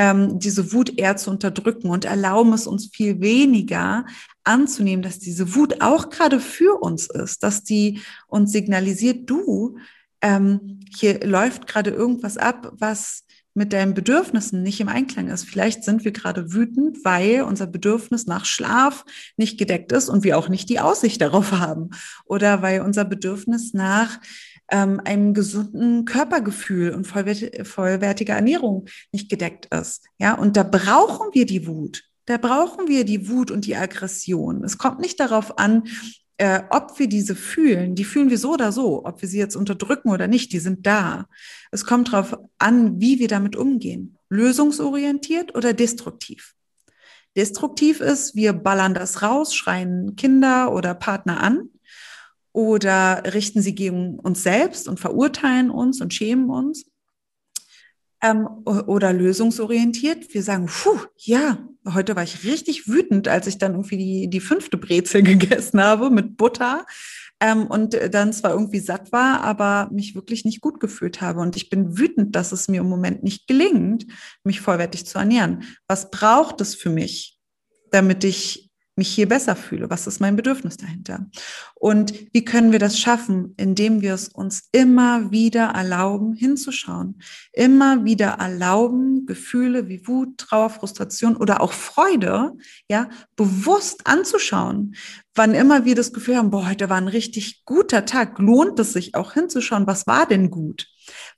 ähm, diese Wut eher zu unterdrücken und erlauben es uns viel weniger anzunehmen, dass diese Wut auch gerade für uns ist, dass die uns signalisiert, du, ähm, hier läuft gerade irgendwas ab, was mit deinen Bedürfnissen nicht im Einklang ist. Vielleicht sind wir gerade wütend, weil unser Bedürfnis nach Schlaf nicht gedeckt ist und wir auch nicht die Aussicht darauf haben. Oder weil unser Bedürfnis nach ähm, einem gesunden Körpergefühl und vollwert vollwertiger Ernährung nicht gedeckt ist. Ja, und da brauchen wir die Wut. Da brauchen wir die Wut und die Aggression. Es kommt nicht darauf an, äh, ob wir diese fühlen. Die fühlen wir so oder so, ob wir sie jetzt unterdrücken oder nicht. Die sind da. Es kommt darauf an, wie wir damit umgehen. Lösungsorientiert oder destruktiv. Destruktiv ist, wir ballern das raus, schreien Kinder oder Partner an oder richten sie gegen uns selbst und verurteilen uns und schämen uns. Ähm, oder lösungsorientiert. Wir sagen, puh, ja, heute war ich richtig wütend, als ich dann irgendwie die, die fünfte Brezel <laughs> gegessen habe mit Butter ähm, und dann zwar irgendwie satt war, aber mich wirklich nicht gut gefühlt habe. Und ich bin wütend, dass es mir im Moment nicht gelingt, mich vollwertig zu ernähren. Was braucht es für mich, damit ich mich hier besser fühle? Was ist mein Bedürfnis dahinter? Und wie können wir das schaffen, indem wir es uns immer wieder erlauben, hinzuschauen, immer wieder erlauben, Gefühle wie Wut, Trauer, Frustration oder auch Freude, ja, bewusst anzuschauen. Wann immer wir das Gefühl haben, boah, heute war ein richtig guter Tag, lohnt es sich auch hinzuschauen, was war denn gut?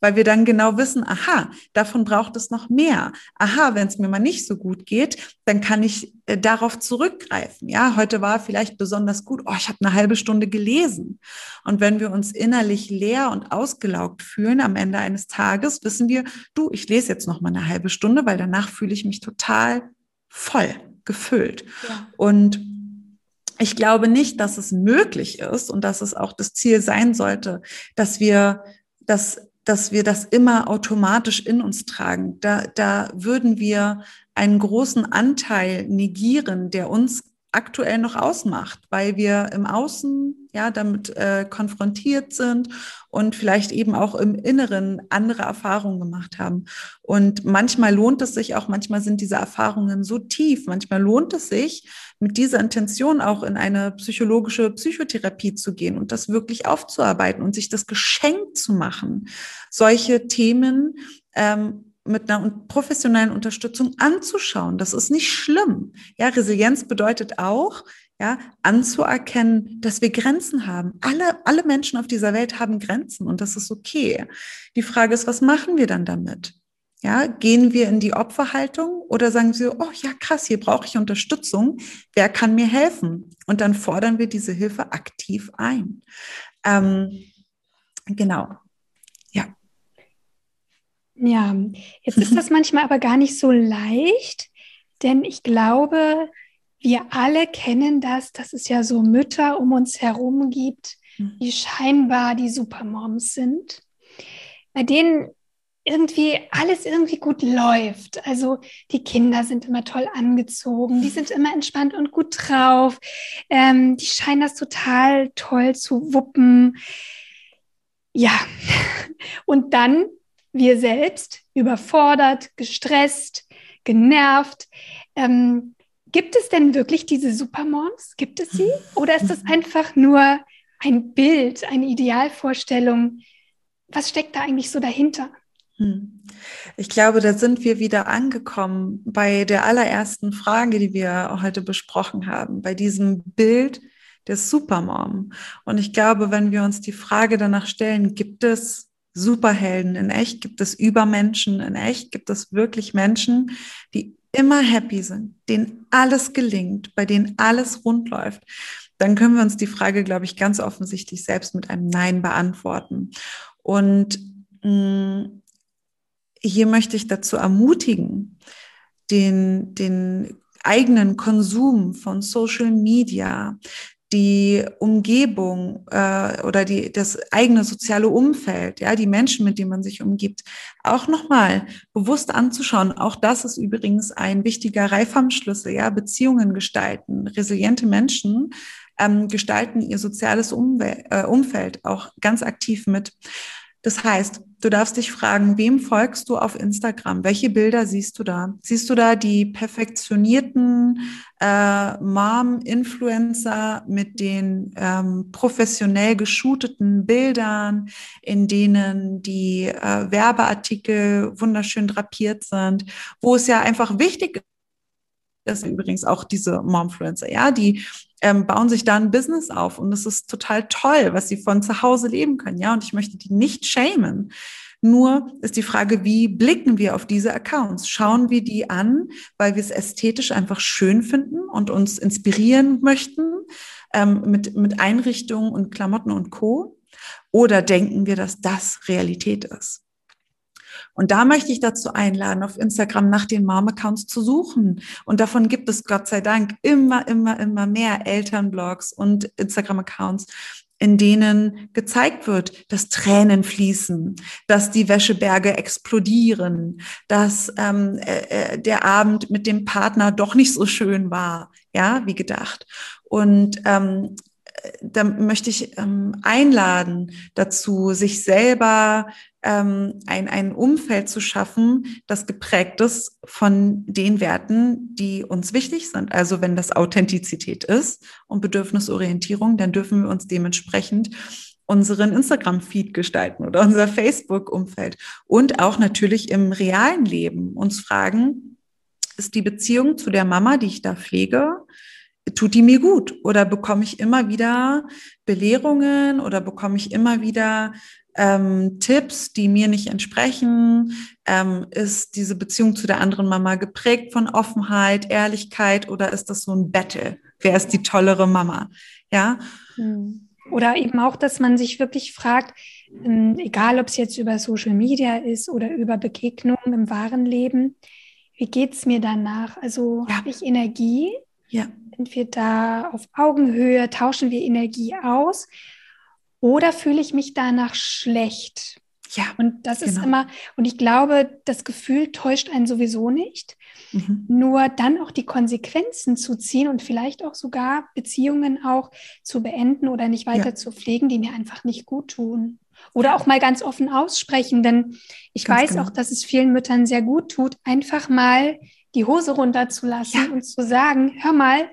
Weil wir dann genau wissen, aha, davon braucht es noch mehr. Aha, wenn es mir mal nicht so gut geht, dann kann ich äh, darauf zurückgreifen. Ja, heute war vielleicht besonders gut. Oh, ich habe eine halbe Stunde gelesen. Und wenn wir uns innerlich leer und ausgelaugt fühlen am Ende eines Tages, wissen wir, du, ich lese jetzt noch mal eine halbe Stunde, weil danach fühle ich mich total voll gefüllt. Ja. Und ich glaube nicht, dass es möglich ist und dass es auch das Ziel sein sollte, dass wir das dass wir das immer automatisch in uns tragen. Da, da würden wir einen großen Anteil negieren, der uns aktuell noch ausmacht, weil wir im Außen ja damit äh, konfrontiert sind und vielleicht eben auch im Inneren andere Erfahrungen gemacht haben. Und manchmal lohnt es sich auch, manchmal sind diese Erfahrungen so tief, manchmal lohnt es sich, mit dieser Intention auch in eine psychologische Psychotherapie zu gehen und das wirklich aufzuarbeiten und sich das Geschenk zu machen, solche Themen ähm, mit einer professionellen Unterstützung anzuschauen. Das ist nicht schlimm. Ja, Resilienz bedeutet auch, ja, anzuerkennen, dass wir Grenzen haben. Alle, alle Menschen auf dieser Welt haben Grenzen und das ist okay. Die Frage ist, was machen wir dann damit? Ja, gehen wir in die Opferhaltung oder sagen wir, oh ja, krass, hier brauche ich Unterstützung. Wer kann mir helfen? Und dann fordern wir diese Hilfe aktiv ein. Ähm, genau. Ja, jetzt ist <laughs> das manchmal aber gar nicht so leicht, denn ich glaube, wir alle kennen das, dass es ja so Mütter um uns herum gibt, mhm. die scheinbar die Supermoms sind, bei denen irgendwie alles irgendwie gut läuft. Also die Kinder sind immer toll angezogen, die sind immer entspannt und gut drauf, ähm, die scheinen das total toll zu wuppen. Ja, <laughs> und dann wir selbst überfordert, gestresst, genervt. Ähm, gibt es denn wirklich diese Supermoms? Gibt es sie? Oder ist das einfach nur ein Bild, eine Idealvorstellung? Was steckt da eigentlich so dahinter? Hm. Ich glaube, da sind wir wieder angekommen bei der allerersten Frage, die wir heute besprochen haben, bei diesem Bild der Supermom. Und ich glaube, wenn wir uns die Frage danach stellen, gibt es Superhelden in echt? Gibt es Übermenschen in echt? Gibt es wirklich Menschen, die immer happy sind, denen alles gelingt, bei denen alles rund läuft? Dann können wir uns die Frage, glaube ich, ganz offensichtlich selbst mit einem Nein beantworten. Und mh, mm, hier möchte ich dazu ermutigen, den, den eigenen Konsum von Social Media, die Umgebung äh, oder die, das eigene soziale Umfeld, ja, die Menschen, mit denen man sich umgibt, auch nochmal bewusst anzuschauen. Auch das ist übrigens ein wichtiger Reifhamschlüssel, ja, Beziehungen gestalten. Resiliente Menschen ähm, gestalten ihr soziales Umwel äh, Umfeld auch ganz aktiv mit. Das heißt, du darfst dich fragen, wem folgst du auf Instagram? Welche Bilder siehst du da? Siehst du da die perfektionierten äh, Mom-Influencer mit den ähm, professionell geshooteten Bildern, in denen die äh, Werbeartikel wunderschön drapiert sind, wo es ja einfach wichtig das sind übrigens auch diese Momfluencer, ja, die ähm, bauen sich da ein Business auf und es ist total toll, was sie von zu Hause leben können, ja, und ich möchte die nicht schämen. Nur ist die Frage, wie blicken wir auf diese Accounts? Schauen wir die an, weil wir es ästhetisch einfach schön finden und uns inspirieren möchten ähm, mit, mit Einrichtungen und Klamotten und Co. Oder denken wir, dass das Realität ist? Und da möchte ich dazu einladen, auf Instagram nach den Mom-Accounts zu suchen. Und davon gibt es Gott sei Dank immer, immer, immer mehr Elternblogs und Instagram-Accounts, in denen gezeigt wird, dass Tränen fließen, dass die Wäscheberge explodieren, dass ähm, äh, äh der Abend mit dem Partner doch nicht so schön war, ja, wie gedacht. Und ähm, da möchte ich ähm, einladen dazu, sich selber ähm, ein, ein Umfeld zu schaffen, das geprägt ist von den Werten, die uns wichtig sind. Also wenn das Authentizität ist und Bedürfnisorientierung, dann dürfen wir uns dementsprechend unseren Instagram-Feed gestalten oder unser Facebook-Umfeld und auch natürlich im realen Leben uns fragen, ist die Beziehung zu der Mama, die ich da pflege, tut die mir gut? Oder bekomme ich immer wieder Belehrungen oder bekomme ich immer wieder ähm, Tipps, die mir nicht entsprechen? Ähm, ist diese Beziehung zu der anderen Mama geprägt von Offenheit, Ehrlichkeit oder ist das so ein Battle? Wer ist die tollere Mama? Ja. Hm. Oder eben auch, dass man sich wirklich fragt, ähm, egal ob es jetzt über Social Media ist oder über Begegnungen im wahren Leben, wie geht es mir danach? Also ja. habe ich Energie Ja. Sind wir da auf Augenhöhe? Tauschen wir Energie aus? Oder fühle ich mich danach schlecht? Ja. Und das genau. ist immer, und ich glaube, das Gefühl täuscht einen sowieso nicht. Mhm. Nur dann auch die Konsequenzen zu ziehen und vielleicht auch sogar Beziehungen auch zu beenden oder nicht weiter ja. zu pflegen, die mir einfach nicht gut tun. Oder auch mal ganz offen aussprechen, denn ich ganz weiß genau. auch, dass es vielen Müttern sehr gut tut, einfach mal die Hose runterzulassen ja. und zu sagen, hör mal,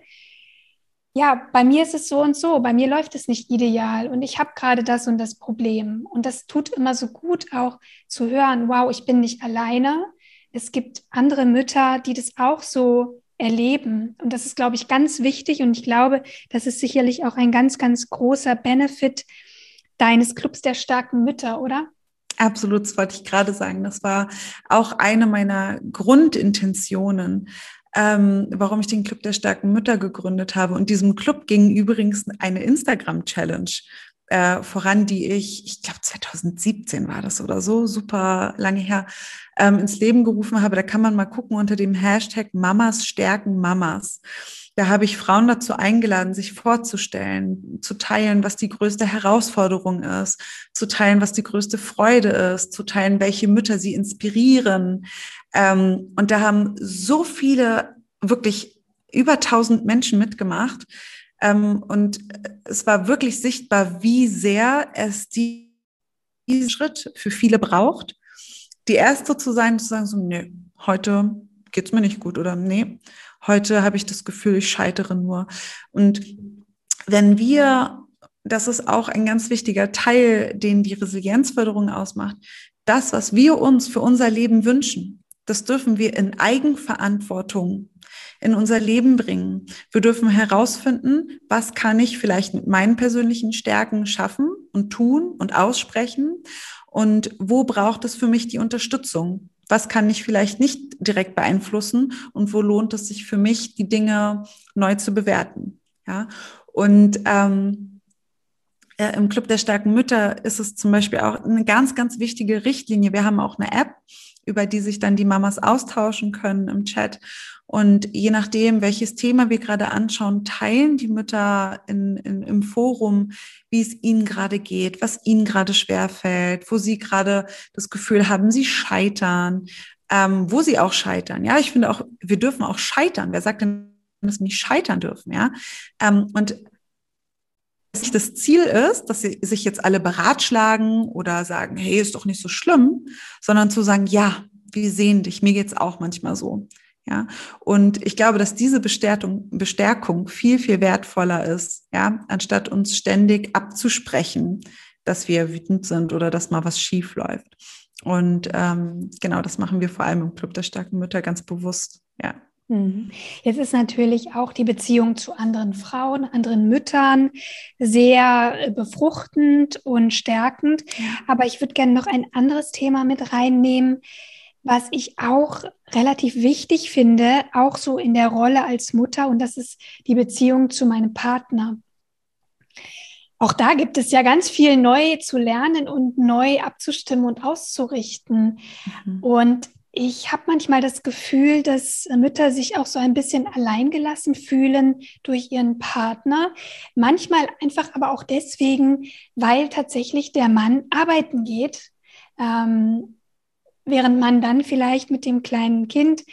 ja, bei mir ist es so und so, bei mir läuft es nicht ideal und ich habe gerade das und das Problem. Und das tut immer so gut auch zu hören, wow, ich bin nicht alleine. Es gibt andere Mütter, die das auch so erleben. Und das ist, glaube ich, ganz wichtig. Und ich glaube, das ist sicherlich auch ein ganz, ganz großer Benefit deines Clubs der starken Mütter, oder? Absolut, das wollte ich gerade sagen. Das war auch eine meiner Grundintentionen, ähm, warum ich den Club der starken Mütter gegründet habe. Und diesem Club ging übrigens eine Instagram-Challenge äh, voran, die ich, ich glaube 2017 war das oder so, super lange her, ähm, ins Leben gerufen habe. Da kann man mal gucken unter dem Hashtag Mamas stärken Mamas. Da habe ich Frauen dazu eingeladen, sich vorzustellen, zu teilen, was die größte Herausforderung ist, zu teilen, was die größte Freude ist, zu teilen, welche Mütter sie inspirieren. Ähm, und da haben so viele, wirklich über 1000 Menschen mitgemacht. Ähm, und es war wirklich sichtbar, wie sehr es die, diesen Schritt für viele braucht. Die erste zu sein, zu sagen so, nee, heute geht's mir nicht gut oder nee, Heute habe ich das Gefühl, ich scheitere nur. Und wenn wir, das ist auch ein ganz wichtiger Teil, den die Resilienzförderung ausmacht, das, was wir uns für unser Leben wünschen, das dürfen wir in Eigenverantwortung in unser Leben bringen. Wir dürfen herausfinden, was kann ich vielleicht mit meinen persönlichen Stärken schaffen und tun und aussprechen und wo braucht es für mich die Unterstützung was kann ich vielleicht nicht direkt beeinflussen und wo lohnt es sich für mich, die Dinge neu zu bewerten. Ja, und ähm, ja, im Club der starken Mütter ist es zum Beispiel auch eine ganz, ganz wichtige Richtlinie. Wir haben auch eine App, über die sich dann die Mamas austauschen können im Chat. Und je nachdem, welches Thema wir gerade anschauen, teilen die Mütter in, in, im Forum, wie es ihnen gerade geht, was ihnen gerade schwerfällt, wo sie gerade das Gefühl haben, sie scheitern, ähm, wo sie auch scheitern. Ja, ich finde auch, wir dürfen auch scheitern. Wer sagt denn, dass wir nicht scheitern dürfen? Ja, ähm, und das Ziel ist, dass sie sich jetzt alle beratschlagen oder sagen, hey, ist doch nicht so schlimm, sondern zu sagen, ja, wir sehen dich, mir geht's auch manchmal so. Ja, und ich glaube, dass diese Bestärkung, Bestärkung viel, viel wertvoller ist, ja, anstatt uns ständig abzusprechen, dass wir wütend sind oder dass mal was schief läuft. Und ähm, genau, das machen wir vor allem im Club der starken Mütter ganz bewusst, ja. Mhm. Jetzt ist natürlich auch die Beziehung zu anderen Frauen, anderen Müttern sehr befruchtend und stärkend. Aber ich würde gerne noch ein anderes Thema mit reinnehmen, was ich auch relativ wichtig finde, auch so in der Rolle als Mutter, und das ist die Beziehung zu meinem Partner. Auch da gibt es ja ganz viel neu zu lernen und neu abzustimmen und auszurichten. Mhm. Und ich habe manchmal das Gefühl, dass Mütter sich auch so ein bisschen alleingelassen fühlen durch ihren Partner. Manchmal einfach aber auch deswegen, weil tatsächlich der Mann arbeiten geht. Ähm, während man dann vielleicht mit dem kleinen Kind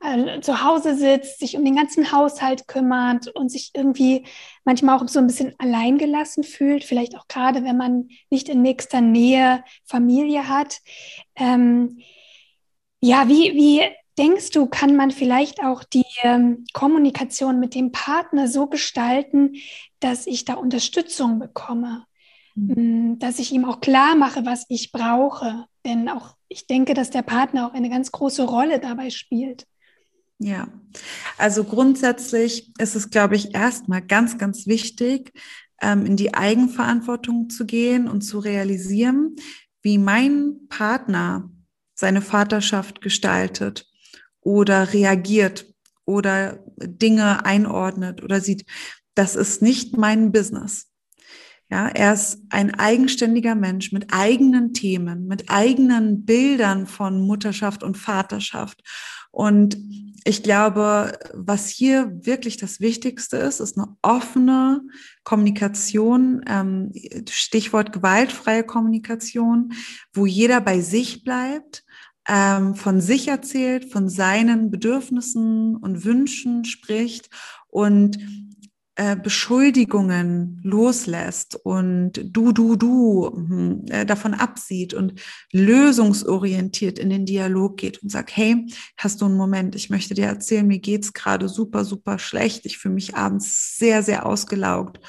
äh, zu Hause sitzt, sich um den ganzen Haushalt kümmert und sich irgendwie manchmal auch so ein bisschen alleingelassen fühlt, vielleicht auch gerade, wenn man nicht in nächster Nähe Familie hat. Ähm, ja, wie, wie denkst du, kann man vielleicht auch die ähm, Kommunikation mit dem Partner so gestalten, dass ich da Unterstützung bekomme? Mhm. Dass ich ihm auch klar mache, was ich brauche. Denn auch ich denke, dass der Partner auch eine ganz große Rolle dabei spielt. Ja, also grundsätzlich ist es, glaube ich, erstmal ganz, ganz wichtig, ähm, in die Eigenverantwortung zu gehen und zu realisieren, wie mein Partner seine Vaterschaft gestaltet oder reagiert oder Dinge einordnet oder sieht. Das ist nicht mein Business. Ja, er ist ein eigenständiger Mensch mit eigenen Themen, mit eigenen Bildern von Mutterschaft und Vaterschaft. Und ich glaube, was hier wirklich das Wichtigste ist, ist eine offene Kommunikation, ähm, Stichwort gewaltfreie Kommunikation, wo jeder bei sich bleibt, ähm, von sich erzählt, von seinen Bedürfnissen und Wünschen spricht und äh, Beschuldigungen loslässt und du, du, du hm, äh, davon absieht und lösungsorientiert in den Dialog geht und sagt, hey, hast du einen Moment, ich möchte dir erzählen, mir geht's gerade super, super schlecht. Ich fühle mich abends sehr, sehr ausgelaugt.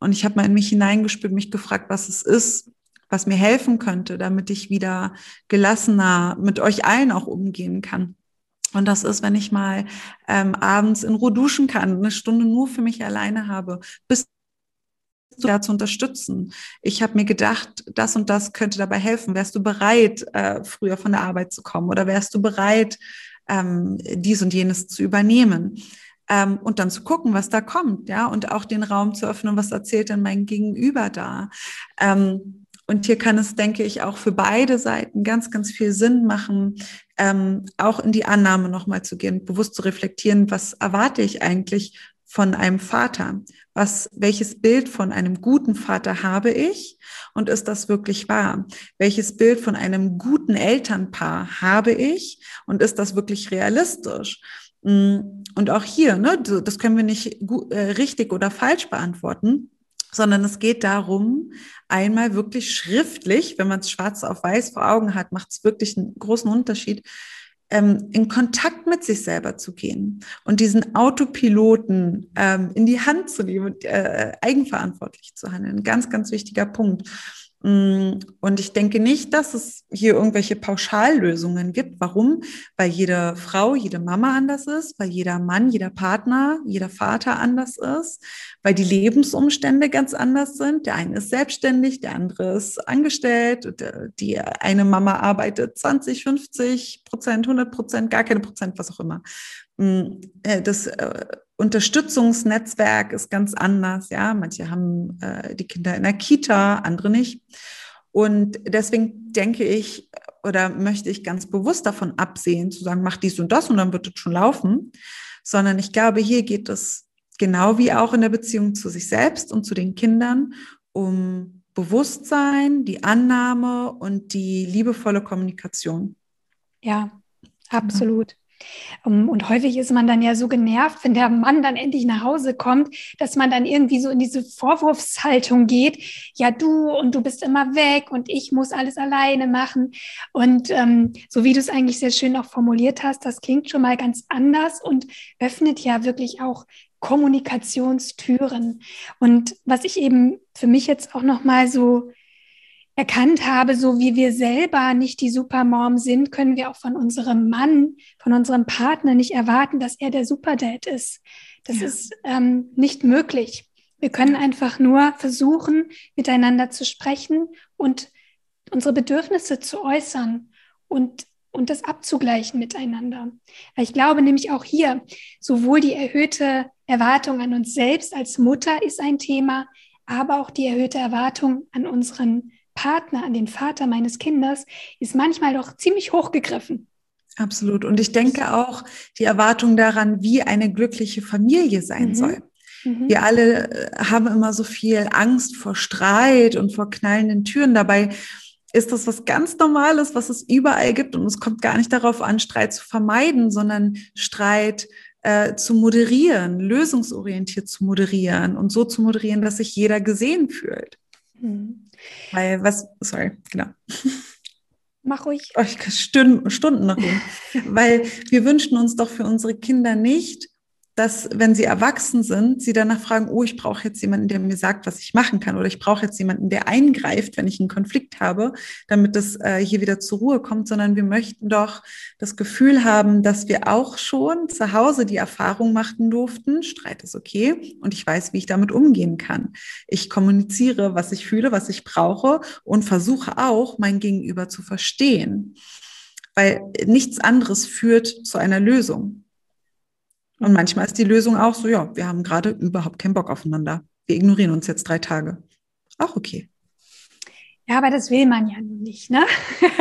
Und ich habe mal in mich hineingespürt, mich gefragt, was es ist, was mir helfen könnte, damit ich wieder gelassener mit euch allen auch umgehen kann. Und das ist, wenn ich mal ähm, abends in Ruhe duschen kann, eine Stunde nur für mich alleine habe, bis da zu unterstützen. Ich habe mir gedacht, das und das könnte dabei helfen. Wärst du bereit, äh, früher von der Arbeit zu kommen oder wärst du bereit, ähm, dies und jenes zu übernehmen? Ähm, und dann zu gucken, was da kommt, ja, und auch den Raum zu öffnen, was erzählt denn mein Gegenüber da? Ähm, und hier kann es, denke ich, auch für beide Seiten ganz, ganz viel Sinn machen, ähm, auch in die Annahme nochmal zu gehen, bewusst zu reflektieren, was erwarte ich eigentlich von einem Vater? Was, welches Bild von einem guten Vater habe ich? Und ist das wirklich wahr? Welches Bild von einem guten Elternpaar habe ich? Und ist das wirklich realistisch? Mm, und auch hier, ne, das können wir nicht gut, äh, richtig oder falsch beantworten sondern es geht darum, einmal wirklich schriftlich, wenn man es schwarz auf weiß vor Augen hat, macht es wirklich einen großen Unterschied, ähm, in Kontakt mit sich selber zu gehen und diesen Autopiloten ähm, in die Hand zu nehmen und äh, eigenverantwortlich zu handeln. Ein ganz, ganz wichtiger Punkt. Mm, und ich denke nicht, dass es hier irgendwelche Pauschallösungen gibt. Warum? Weil jede Frau, jede Mama anders ist, weil jeder Mann, jeder Partner, jeder Vater anders ist, weil die Lebensumstände ganz anders sind. Der eine ist selbstständig, der andere ist angestellt, die eine Mama arbeitet 20, 50 Prozent, 100 Prozent, gar keine Prozent, was auch immer. Mm, äh, das äh, Unterstützungsnetzwerk ist ganz anders. Ja, manche haben äh, die Kinder in der Kita, andere nicht. Und deswegen denke ich oder möchte ich ganz bewusst davon absehen, zu sagen, mach dies und das und dann wird es schon laufen, sondern ich glaube, hier geht es genau wie auch in der Beziehung zu sich selbst und zu den Kindern um Bewusstsein, die Annahme und die liebevolle Kommunikation. Ja, absolut. Und häufig ist man dann ja so genervt, wenn der Mann dann endlich nach Hause kommt, dass man dann irgendwie so in diese Vorwurfshaltung geht. Ja, du und du bist immer weg und ich muss alles alleine machen. Und ähm, so wie du es eigentlich sehr schön auch formuliert hast, das klingt schon mal ganz anders und öffnet ja wirklich auch Kommunikationstüren. Und was ich eben für mich jetzt auch noch mal so erkannt habe, so wie wir selber nicht die Supermom sind, können wir auch von unserem Mann, von unserem Partner nicht erwarten, dass er der Superdad ist. Das ja. ist ähm, nicht möglich. Wir können einfach nur versuchen, miteinander zu sprechen und unsere Bedürfnisse zu äußern und, und das abzugleichen miteinander. Weil ich glaube nämlich auch hier, sowohl die erhöhte Erwartung an uns selbst als Mutter ist ein Thema, aber auch die erhöhte Erwartung an unseren Partner, an den Vater meines Kindes, ist manchmal doch ziemlich hochgegriffen. Absolut. Und ich denke auch die Erwartung daran, wie eine glückliche Familie sein mhm. soll. Mhm. Wir alle äh, haben immer so viel Angst vor Streit und vor knallenden Türen. Dabei ist das was ganz Normales, was es überall gibt. Und es kommt gar nicht darauf an, Streit zu vermeiden, sondern Streit äh, zu moderieren, lösungsorientiert zu moderieren und so zu moderieren, dass sich jeder gesehen fühlt. Mhm. Weil was, sorry, genau. Mach ruhig. Oh, ich kann Stunden, Stunden noch gehen. <laughs> Weil wir wünschen uns doch für unsere Kinder nicht, dass, wenn sie erwachsen sind, sie danach fragen, oh, ich brauche jetzt jemanden, der mir sagt, was ich machen kann, oder ich brauche jetzt jemanden, der eingreift, wenn ich einen Konflikt habe, damit es äh, hier wieder zur Ruhe kommt, sondern wir möchten doch das Gefühl haben, dass wir auch schon zu Hause die Erfahrung machen durften, Streit ist okay und ich weiß, wie ich damit umgehen kann. Ich kommuniziere, was ich fühle, was ich brauche und versuche auch, mein Gegenüber zu verstehen, weil nichts anderes führt zu einer Lösung. Und manchmal ist die Lösung auch so, ja, wir haben gerade überhaupt keinen Bock aufeinander. Wir ignorieren uns jetzt drei Tage. auch okay. Ja, aber das will man ja nun nicht, ne?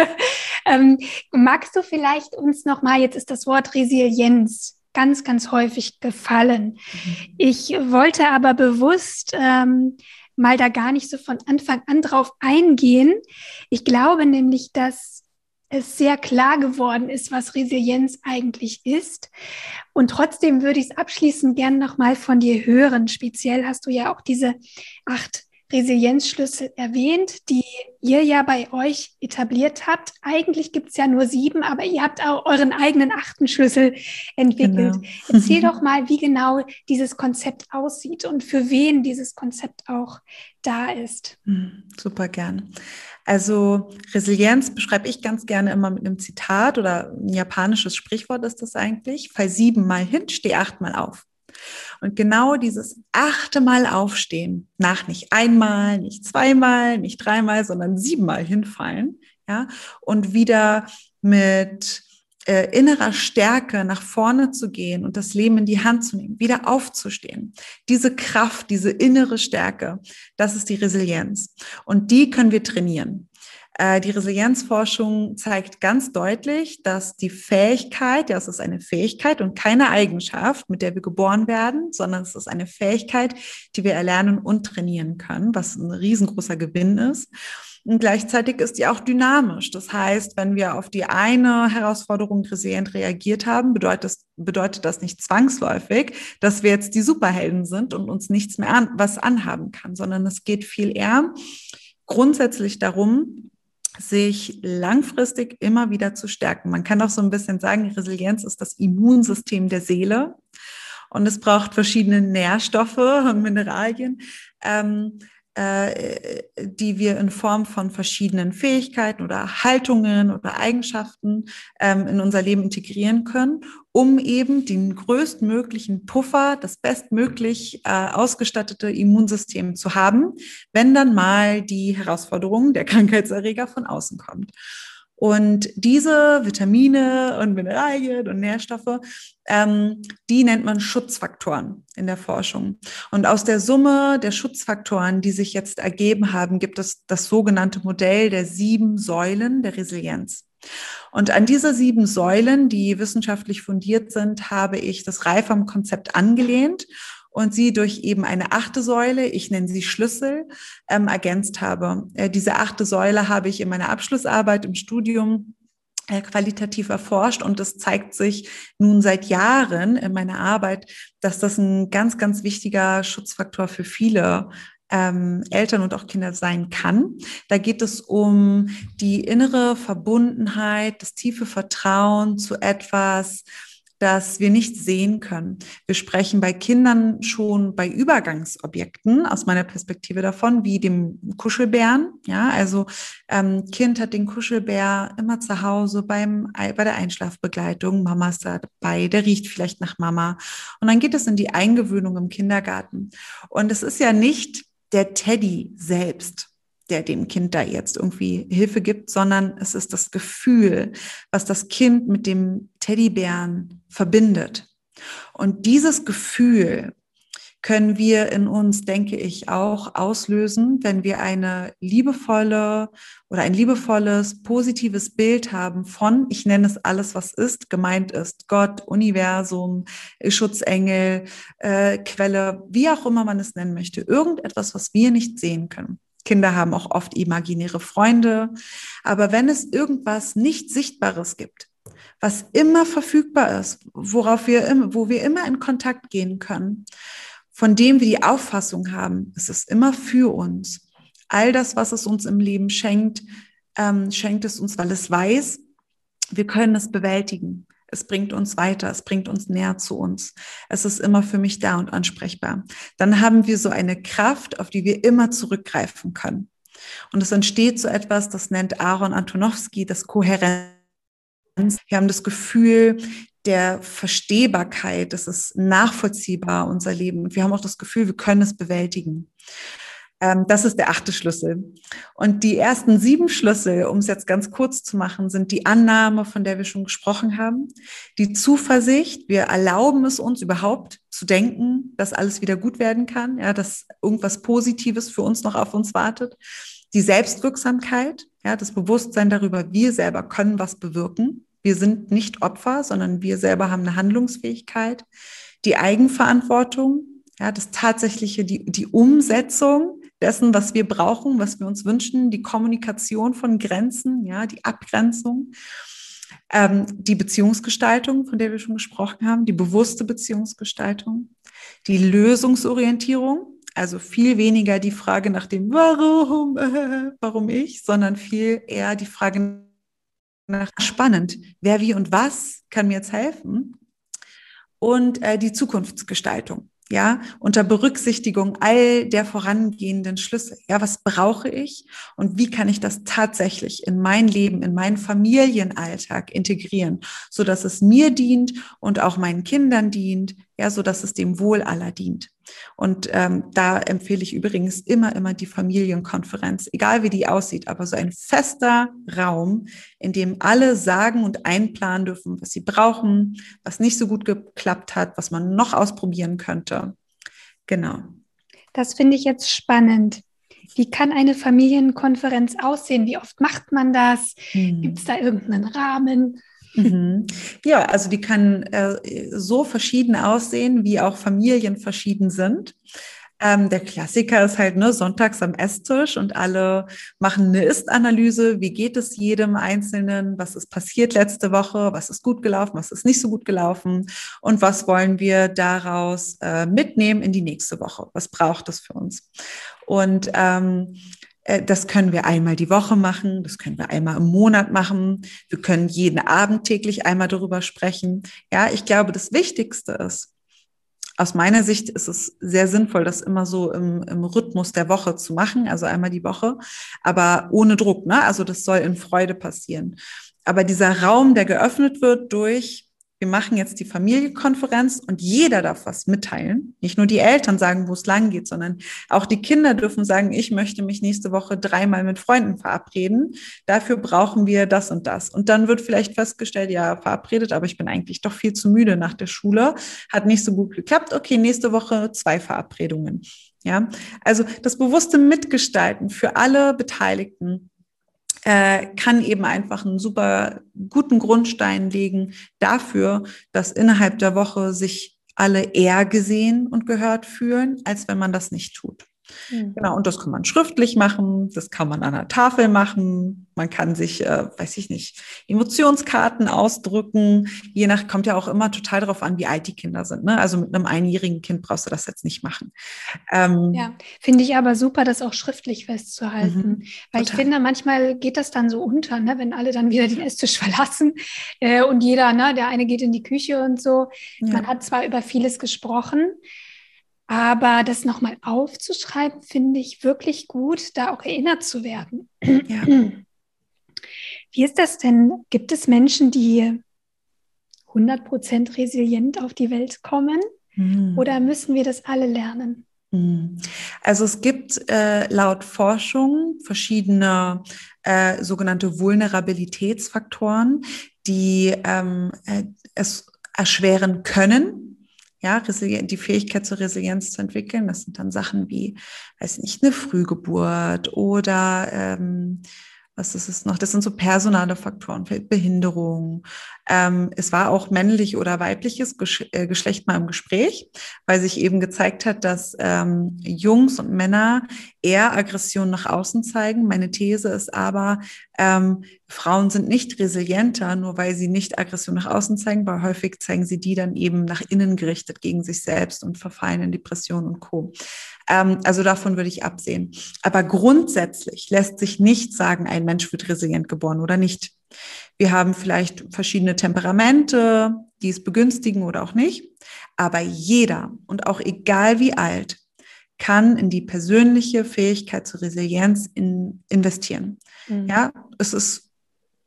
<laughs> ähm, magst du vielleicht uns nochmal, jetzt ist das Wort Resilienz ganz, ganz häufig gefallen. Mhm. Ich wollte aber bewusst ähm, mal da gar nicht so von Anfang an drauf eingehen. Ich glaube nämlich, dass es sehr klar geworden ist, was Resilienz eigentlich ist. Und trotzdem würde ich es abschließend gern nochmal von dir hören. Speziell hast du ja auch diese acht Resilienzschlüssel erwähnt, die ihr ja bei euch etabliert habt. Eigentlich gibt es ja nur sieben, aber ihr habt auch euren eigenen achten Schlüssel entwickelt. Genau. <laughs> Erzähl <laughs> doch mal, wie genau dieses Konzept aussieht und für wen dieses Konzept auch da ist. Hm, super gern. Also Resilienz beschreibe ich ganz gerne immer mit einem Zitat oder ein japanisches Sprichwort ist das eigentlich. Fall siebenmal hin, steh achtmal auf. Und genau dieses achte Mal aufstehen, nach nicht einmal, nicht zweimal, nicht dreimal, sondern siebenmal hinfallen, ja, und wieder mit äh, innerer Stärke nach vorne zu gehen und das Leben in die Hand zu nehmen, wieder aufzustehen. Diese Kraft, diese innere Stärke, das ist die Resilienz. Und die können wir trainieren. Äh, die Resilienzforschung zeigt ganz deutlich, dass die Fähigkeit, ja, es ist eine Fähigkeit und keine Eigenschaft, mit der wir geboren werden, sondern es ist eine Fähigkeit, die wir erlernen und trainieren können, was ein riesengroßer Gewinn ist. Und gleichzeitig ist die auch dynamisch. Das heißt, wenn wir auf die eine Herausforderung resilient reagiert haben, bedeutet das, bedeutet das nicht zwangsläufig, dass wir jetzt die Superhelden sind und uns nichts mehr an, was anhaben kann, sondern es geht viel eher grundsätzlich darum, sich langfristig immer wieder zu stärken. Man kann auch so ein bisschen sagen, Resilienz ist das Immunsystem der Seele und es braucht verschiedene Nährstoffe und Mineralien. Ähm, äh, die wir in Form von verschiedenen Fähigkeiten oder Haltungen oder Eigenschaften ähm, in unser Leben integrieren können, um eben den größtmöglichen Puffer, das bestmöglich äh, ausgestattete Immunsystem zu haben, wenn dann mal die Herausforderung der Krankheitserreger von außen kommt. Und diese Vitamine und Mineralien und Nährstoffe, ähm, die nennt man Schutzfaktoren in der Forschung. Und aus der Summe der Schutzfaktoren, die sich jetzt ergeben haben, gibt es das sogenannte Modell der sieben Säulen der Resilienz. Und an diese sieben Säulen, die wissenschaftlich fundiert sind, habe ich das Reifam-Konzept angelehnt und sie durch eben eine achte Säule, ich nenne sie Schlüssel, ähm, ergänzt habe. Äh, diese achte Säule habe ich in meiner Abschlussarbeit im Studium äh, qualitativ erforscht und es zeigt sich nun seit Jahren in meiner Arbeit, dass das ein ganz, ganz wichtiger Schutzfaktor für viele ähm, Eltern und auch Kinder sein kann. Da geht es um die innere Verbundenheit, das tiefe Vertrauen zu etwas, das wir nicht sehen können. Wir sprechen bei Kindern schon bei Übergangsobjekten aus meiner Perspektive davon, wie dem Kuschelbären. Ja, also ähm, Kind hat den Kuschelbär immer zu Hause beim, bei der Einschlafbegleitung. Mama ist dabei, der riecht vielleicht nach Mama. Und dann geht es in die Eingewöhnung im Kindergarten. Und es ist ja nicht der Teddy selbst, der dem Kind da jetzt irgendwie Hilfe gibt, sondern es ist das Gefühl, was das Kind mit dem Teddybären verbindet. Und dieses Gefühl können wir in uns, denke ich, auch auslösen, wenn wir eine liebevolle oder ein liebevolles, positives Bild haben von, ich nenne es alles, was ist, gemeint ist, Gott, Universum, Schutzengel, äh, Quelle, wie auch immer man es nennen möchte, irgendetwas, was wir nicht sehen können. Kinder haben auch oft imaginäre Freunde. Aber wenn es irgendwas nicht Sichtbares gibt, was immer verfügbar ist, worauf wir, wo wir immer in Kontakt gehen können, von dem wir die Auffassung haben, es ist immer für uns. All das, was es uns im Leben schenkt, ähm, schenkt es uns, weil es weiß, wir können es bewältigen. Es bringt uns weiter, es bringt uns näher zu uns. Es ist immer für mich da und ansprechbar. Dann haben wir so eine Kraft, auf die wir immer zurückgreifen können. Und es entsteht so etwas, das nennt Aaron Antonowski das Kohärenz. Wir haben das Gefühl der Verstehbarkeit, es ist nachvollziehbar, unser Leben. Und wir haben auch das Gefühl, wir können es bewältigen. Ähm, das ist der achte Schlüssel. Und die ersten sieben Schlüssel, um es jetzt ganz kurz zu machen, sind die Annahme, von der wir schon gesprochen haben, die Zuversicht, wir erlauben es uns überhaupt zu denken, dass alles wieder gut werden kann, ja, dass irgendwas Positives für uns noch auf uns wartet. Die Selbstwirksamkeit, ja, das Bewusstsein darüber, wir selber können was bewirken. Wir sind nicht Opfer, sondern wir selber haben eine Handlungsfähigkeit. Die Eigenverantwortung, ja, das tatsächliche, die, die Umsetzung dessen, was wir brauchen, was wir uns wünschen, die Kommunikation von Grenzen, ja, die Abgrenzung, ähm, die Beziehungsgestaltung, von der wir schon gesprochen haben, die bewusste Beziehungsgestaltung, die Lösungsorientierung, also viel weniger die Frage nach dem Warum, äh, <laughs> warum ich, sondern viel eher die Frage nach spannend, wer, wie und was kann mir jetzt helfen? Und äh, die Zukunftsgestaltung ja, unter Berücksichtigung all der vorangehenden Schlüsse. Ja, was brauche ich und wie kann ich das tatsächlich in mein Leben, in meinen Familienalltag integrieren, so dass es mir dient und auch meinen Kindern dient, ja, so dass es dem Wohl aller dient. Und ähm, da empfehle ich übrigens immer, immer die Familienkonferenz, egal wie die aussieht, aber so ein fester Raum, in dem alle sagen und einplanen dürfen, was sie brauchen, was nicht so gut geklappt hat, was man noch ausprobieren könnte. Genau. Das finde ich jetzt spannend. Wie kann eine Familienkonferenz aussehen? Wie oft macht man das? Hm. Gibt es da irgendeinen Rahmen? Mhm. Ja, also die kann äh, so verschieden aussehen, wie auch Familien verschieden sind. Ähm, der Klassiker ist halt ne, sonntags am Esstisch und alle machen eine Ist-Analyse. Wie geht es jedem Einzelnen? Was ist passiert letzte Woche? Was ist gut gelaufen? Was ist nicht so gut gelaufen? Und was wollen wir daraus äh, mitnehmen in die nächste Woche? Was braucht es für uns? Und ähm, äh, das können wir einmal die Woche machen, das können wir einmal im Monat machen. Wir können jeden Abend täglich einmal darüber sprechen. Ja, ich glaube, das Wichtigste ist, aus meiner Sicht ist es sehr sinnvoll, das immer so im, im Rhythmus der Woche zu machen, also einmal die Woche, aber ohne Druck. Ne? Also das soll in Freude passieren. Aber dieser Raum, der geöffnet wird durch wir machen jetzt die Familienkonferenz und jeder darf was mitteilen. Nicht nur die Eltern sagen, wo es lang geht, sondern auch die Kinder dürfen sagen, ich möchte mich nächste Woche dreimal mit Freunden verabreden. Dafür brauchen wir das und das. Und dann wird vielleicht festgestellt, ja, verabredet, aber ich bin eigentlich doch viel zu müde nach der Schule. Hat nicht so gut geklappt. Okay, nächste Woche zwei Verabredungen. Ja, also das bewusste Mitgestalten für alle Beteiligten äh, kann eben einfach einen super guten Grundstein legen dafür, dass innerhalb der Woche sich alle eher gesehen und gehört fühlen, als wenn man das nicht tut. Mhm. Genau, und das kann man schriftlich machen, das kann man an der Tafel machen, man kann sich, äh, weiß ich nicht, Emotionskarten ausdrücken. Je nach, kommt ja auch immer total darauf an, wie alt die Kinder sind. Ne? Also mit einem einjährigen Kind brauchst du das jetzt nicht machen. Ähm, ja, finde ich aber super, das auch schriftlich festzuhalten. Mhm, Weil ich finde, manchmal geht das dann so unter, ne? wenn alle dann wieder den Esstisch <laughs> verlassen äh, und jeder, ne, der eine geht in die Küche und so. Ja. Man hat zwar über vieles gesprochen, aber das nochmal aufzuschreiben, finde ich wirklich gut, da auch erinnert zu werden. Ja. <clears throat> Wie ist das denn? Gibt es Menschen, die 100% resilient auf die Welt kommen? Mhm. Oder müssen wir das alle lernen? Hm. Also es gibt äh, laut Forschung verschiedene äh, sogenannte Vulnerabilitätsfaktoren, die ähm, äh, es erschweren können, ja, die Fähigkeit zur Resilienz zu entwickeln. Das sind dann Sachen wie, weiß nicht, eine Frühgeburt oder ähm, was ist es noch? Das sind so personale Faktoren, Behinderung. Ähm, es war auch männlich oder weibliches äh, Geschlecht mal im Gespräch, weil sich eben gezeigt hat, dass ähm, Jungs und Männer eher Aggression nach außen zeigen. Meine These ist aber, ähm, Frauen sind nicht resilienter, nur weil sie nicht Aggression nach außen zeigen, weil häufig zeigen sie die dann eben nach innen gerichtet gegen sich selbst und verfallen in Depression und Co. Ähm, also davon würde ich absehen. Aber grundsätzlich lässt sich nicht sagen, ein Mensch wird resilient geboren oder nicht. Wir haben vielleicht verschiedene Temperamente, die es begünstigen oder auch nicht. Aber jeder und auch egal wie alt kann in die persönliche Fähigkeit zur Resilienz in, investieren. Mhm. Ja, es ist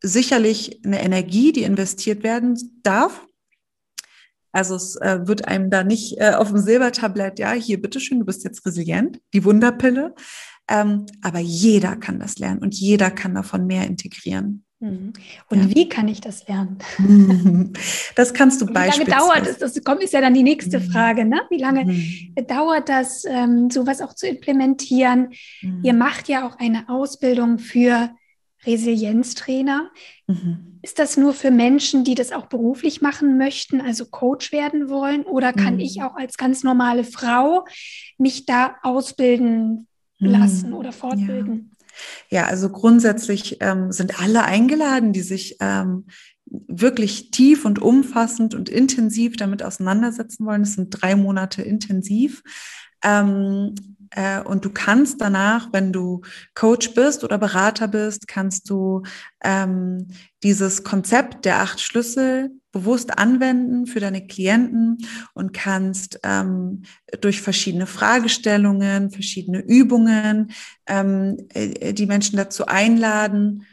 sicherlich eine Energie, die investiert werden darf. Also es äh, wird einem da nicht äh, auf dem Silbertablett, ja, hier, bitteschön, du bist jetzt resilient, die Wunderpille. Ähm, aber jeder kann das lernen und jeder kann davon mehr integrieren. Mhm. Und ja. wie kann ich das lernen? <laughs> Das kannst du Wie lange dauert es? Das kommt, ist ja dann die nächste mhm. Frage. Ne? Wie lange mhm. dauert das, ähm, sowas auch zu implementieren? Mhm. Ihr macht ja auch eine Ausbildung für Resilienztrainer. Mhm. Ist das nur für Menschen, die das auch beruflich machen möchten, also Coach werden wollen? Oder kann mhm. ich auch als ganz normale Frau mich da ausbilden lassen oder fortbilden? Ja. Ja, also grundsätzlich ähm, sind alle eingeladen, die sich ähm, wirklich tief und umfassend und intensiv damit auseinandersetzen wollen. Es sind drei Monate intensiv. Ähm, äh, und du kannst danach, wenn du Coach bist oder Berater bist, kannst du ähm, dieses Konzept der acht Schlüssel bewusst anwenden für deine Klienten und kannst ähm, durch verschiedene Fragestellungen, verschiedene Übungen ähm, äh, die Menschen dazu einladen,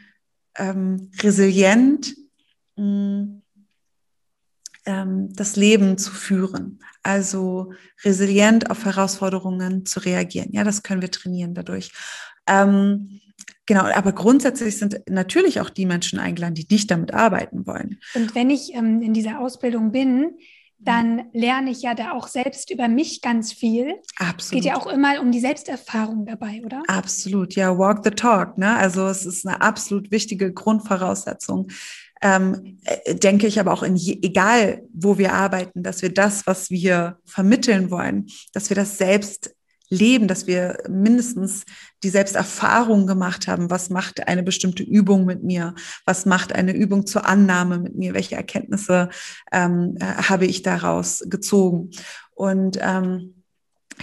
ähm, resilient mh, mm, ähm, das Leben zu führen. Also resilient auf Herausforderungen zu reagieren. Ja, das können wir trainieren dadurch. Ähm, Genau, aber grundsätzlich sind natürlich auch die Menschen eingeladen, die nicht damit arbeiten wollen. Und wenn ich ähm, in dieser Ausbildung bin, dann lerne ich ja da auch selbst über mich ganz viel. Absolut. Es geht ja auch immer um die Selbsterfahrung dabei, oder? Absolut, ja, walk the talk. Ne? Also es ist eine absolut wichtige Grundvoraussetzung. Ähm, äh, denke ich aber auch in je, egal, wo wir arbeiten, dass wir das, was wir vermitteln wollen, dass wir das selbst leben, dass wir mindestens die Selbsterfahrung gemacht haben, was macht eine bestimmte Übung mit mir, was macht eine Übung zur Annahme mit mir, welche Erkenntnisse ähm, äh, habe ich daraus gezogen. Und ähm,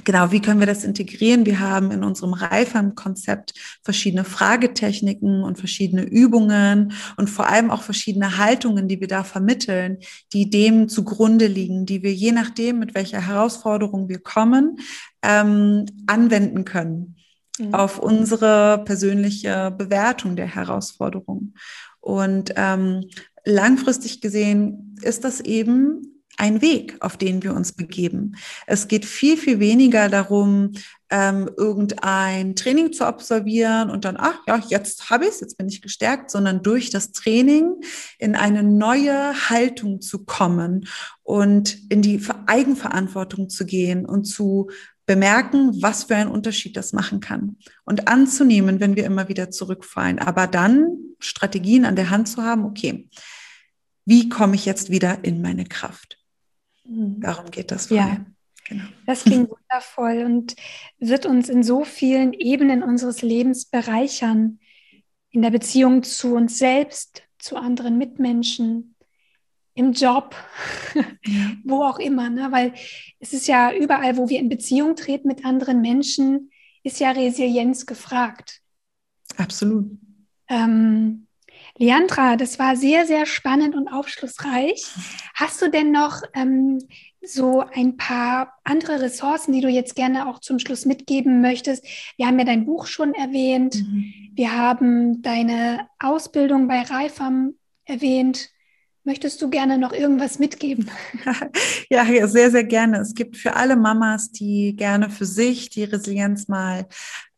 Genau, wie können wir das integrieren? Wir haben in unserem Reifern-Konzept verschiedene Fragetechniken und verschiedene Übungen und vor allem auch verschiedene Haltungen, die wir da vermitteln, die dem zugrunde liegen, die wir je nachdem, mit welcher Herausforderung wir kommen, ähm, anwenden können mhm. auf unsere persönliche Bewertung der Herausforderung. Und ähm, langfristig gesehen ist das eben ein Weg, auf den wir uns begeben. Es geht viel, viel weniger darum, ähm, irgendein Training zu absolvieren und dann, ach ja, jetzt habe ich es, jetzt bin ich gestärkt, sondern durch das Training in eine neue Haltung zu kommen und in die Eigenverantwortung zu gehen und zu bemerken, was für einen Unterschied das machen kann und anzunehmen, wenn wir immer wieder zurückfallen, aber dann Strategien an der Hand zu haben, okay, wie komme ich jetzt wieder in meine Kraft? Mhm. Darum geht das. Ja. Genau. Das klingt <laughs> wundervoll und wird uns in so vielen Ebenen unseres Lebens bereichern. In der Beziehung zu uns selbst, zu anderen Mitmenschen, im Job, <laughs> wo auch immer. Ne? Weil es ist ja überall, wo wir in Beziehung treten mit anderen Menschen, ist ja Resilienz gefragt. Absolut. Ähm, Leandra, das war sehr, sehr spannend und aufschlussreich. Hast du denn noch ähm, so ein paar andere Ressourcen, die du jetzt gerne auch zum Schluss mitgeben möchtest? Wir haben ja dein Buch schon erwähnt. Mhm. Wir haben deine Ausbildung bei Reifam erwähnt. Möchtest du gerne noch irgendwas mitgeben? <laughs> ja, sehr, sehr gerne. Es gibt für alle Mamas, die gerne für sich die Resilienz mal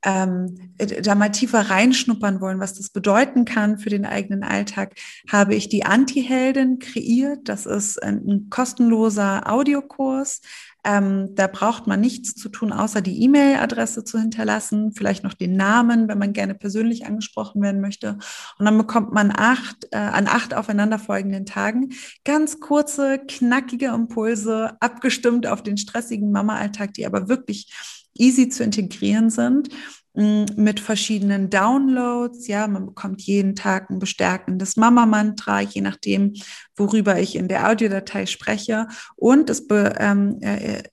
ähm, da mal tiefer reinschnuppern wollen, was das bedeuten kann für den eigenen Alltag, habe ich die Anti-Heldin kreiert. Das ist ein, ein kostenloser Audiokurs. Ähm, da braucht man nichts zu tun, außer die E-Mail-Adresse zu hinterlassen, vielleicht noch den Namen, wenn man gerne persönlich angesprochen werden möchte. Und dann bekommt man acht, äh, an acht aufeinanderfolgenden Tagen ganz kurze, knackige Impulse, abgestimmt auf den stressigen Mama-Alltag, die aber wirklich easy zu integrieren sind mm, mit verschiedenen Downloads. Ja, man bekommt jeden Tag ein bestärkendes Mama-Mantra, je nachdem, worüber ich in der Audiodatei spreche. Und es be, ähm, äh,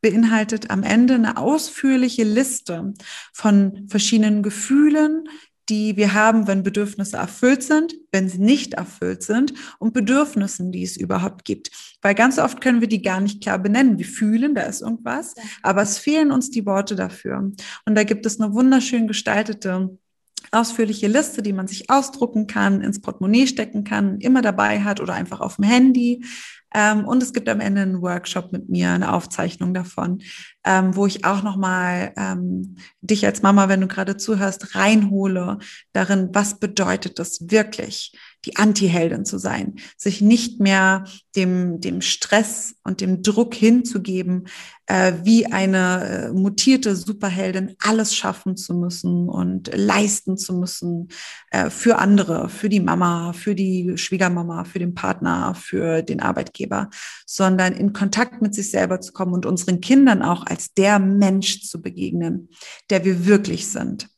beinhaltet am Ende eine ausführliche Liste von verschiedenen Gefühlen, die wir haben, wenn Bedürfnisse erfüllt sind, wenn sie nicht erfüllt sind und Bedürfnissen, die es überhaupt gibt. Weil ganz oft können wir die gar nicht klar benennen. Wir fühlen, da ist irgendwas, aber es fehlen uns die Worte dafür. Und da gibt es eine wunderschön gestaltete ausführliche Liste, die man sich ausdrucken kann, ins Portemonnaie stecken kann, immer dabei hat oder einfach auf dem Handy Ähm, und es gibt am Ende einen Workshop mit mir, eine Aufzeichnung davon, ähm, wo ich auch nochmal ähm, dich als Mama, wenn du gerade zuhörst, reinhole darin, was bedeutet das wirklich, die Anti-Heldin zu sein, sich nicht mehr dem, dem Stress und dem Druck hinzugeben, äh, wie eine äh, mutierte Superheldin alles schaffen zu müssen und leisten zu müssen äh, für andere, für die Mama, für die Schwiegermama, für den Partner, für den Arbeitgeber, sondern in Kontakt mit sich selber zu kommen und unseren Kindern auch als der Mensch zu begegnen, der wir wirklich sind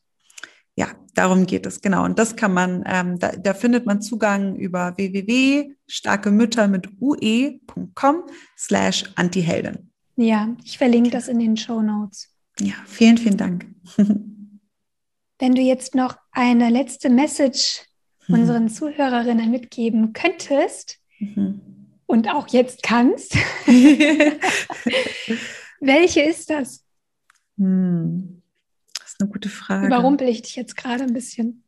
darum geht es, genau. Und das kann man, ähm, da, da findet man Zugang über www.starkemütter mit ue.com slash Antiheldin. Ja, ich verlinke das in den Show Notes. Ja, vielen, vielen Dank. <laughs> Wenn du jetzt noch eine letzte Message mhm. unseren Zuhörerinnen mitgeben könntest mhm. und auch jetzt kannst, <laughs> <laughs> welche ist das? Hm ist eine gute Frage. Überrumpel ich dich jetzt gerade ein bisschen?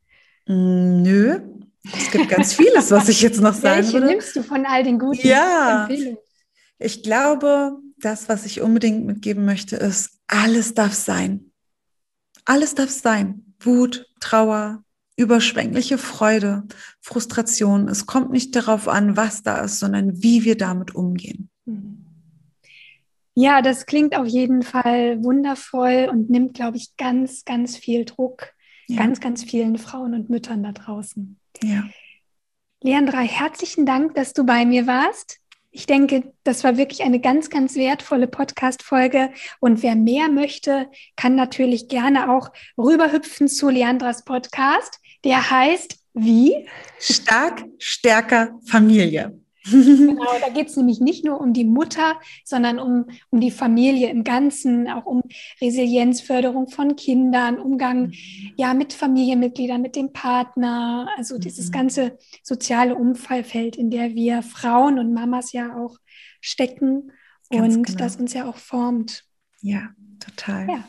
Mm, nö, es gibt ganz vieles, was ich jetzt noch <laughs> sagen Welche würde. nimmst du von all den guten ja. Empfehlungen? Ich glaube, das, was ich unbedingt mitgeben möchte, ist, alles darf sein. Alles darf sein. Wut, Trauer, überschwängliche Freude, Frustration. Es kommt nicht darauf an, was da ist, sondern wie wir damit umgehen. Mhm. Ja, das klingt auf jeden Fall wundervoll und nimmt, glaube ich, ganz, ganz viel Druck ja. ganz, ganz vielen Frauen und Müttern da draußen. Ja. Leandra, herzlichen Dank, dass du bei mir warst. Ich denke, das war wirklich eine ganz, ganz wertvolle Podcast-Folge. Und wer mehr möchte, kann natürlich gerne auch rüberhüpfen zu Leandras Podcast. Der heißt wie? Stark, stärker Familie. Genau, da geht es nämlich nicht nur um die Mutter, sondern um, um die Familie im Ganzen, auch um Resilienzförderung von Kindern, Umgang mhm. ja, mit Familienmitgliedern, mit dem Partner, also mhm. dieses ganze soziale Umfallfeld, in der wir Frauen und Mamas ja auch stecken Ganz und genau. das uns ja auch formt. Ja, total. Ja.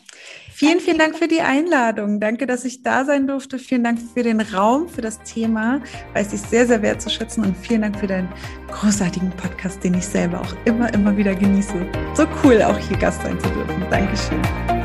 Vielen, vielen Dank für die Einladung. Danke, dass ich da sein durfte. Vielen Dank für den Raum, für das Thema. Weiß ich sehr, sehr wertzuschätzen. Und vielen Dank für deinen großartigen Podcast, den ich selber auch immer, immer wieder genieße. So cool, auch hier Gast sein zu dürfen. Dankeschön.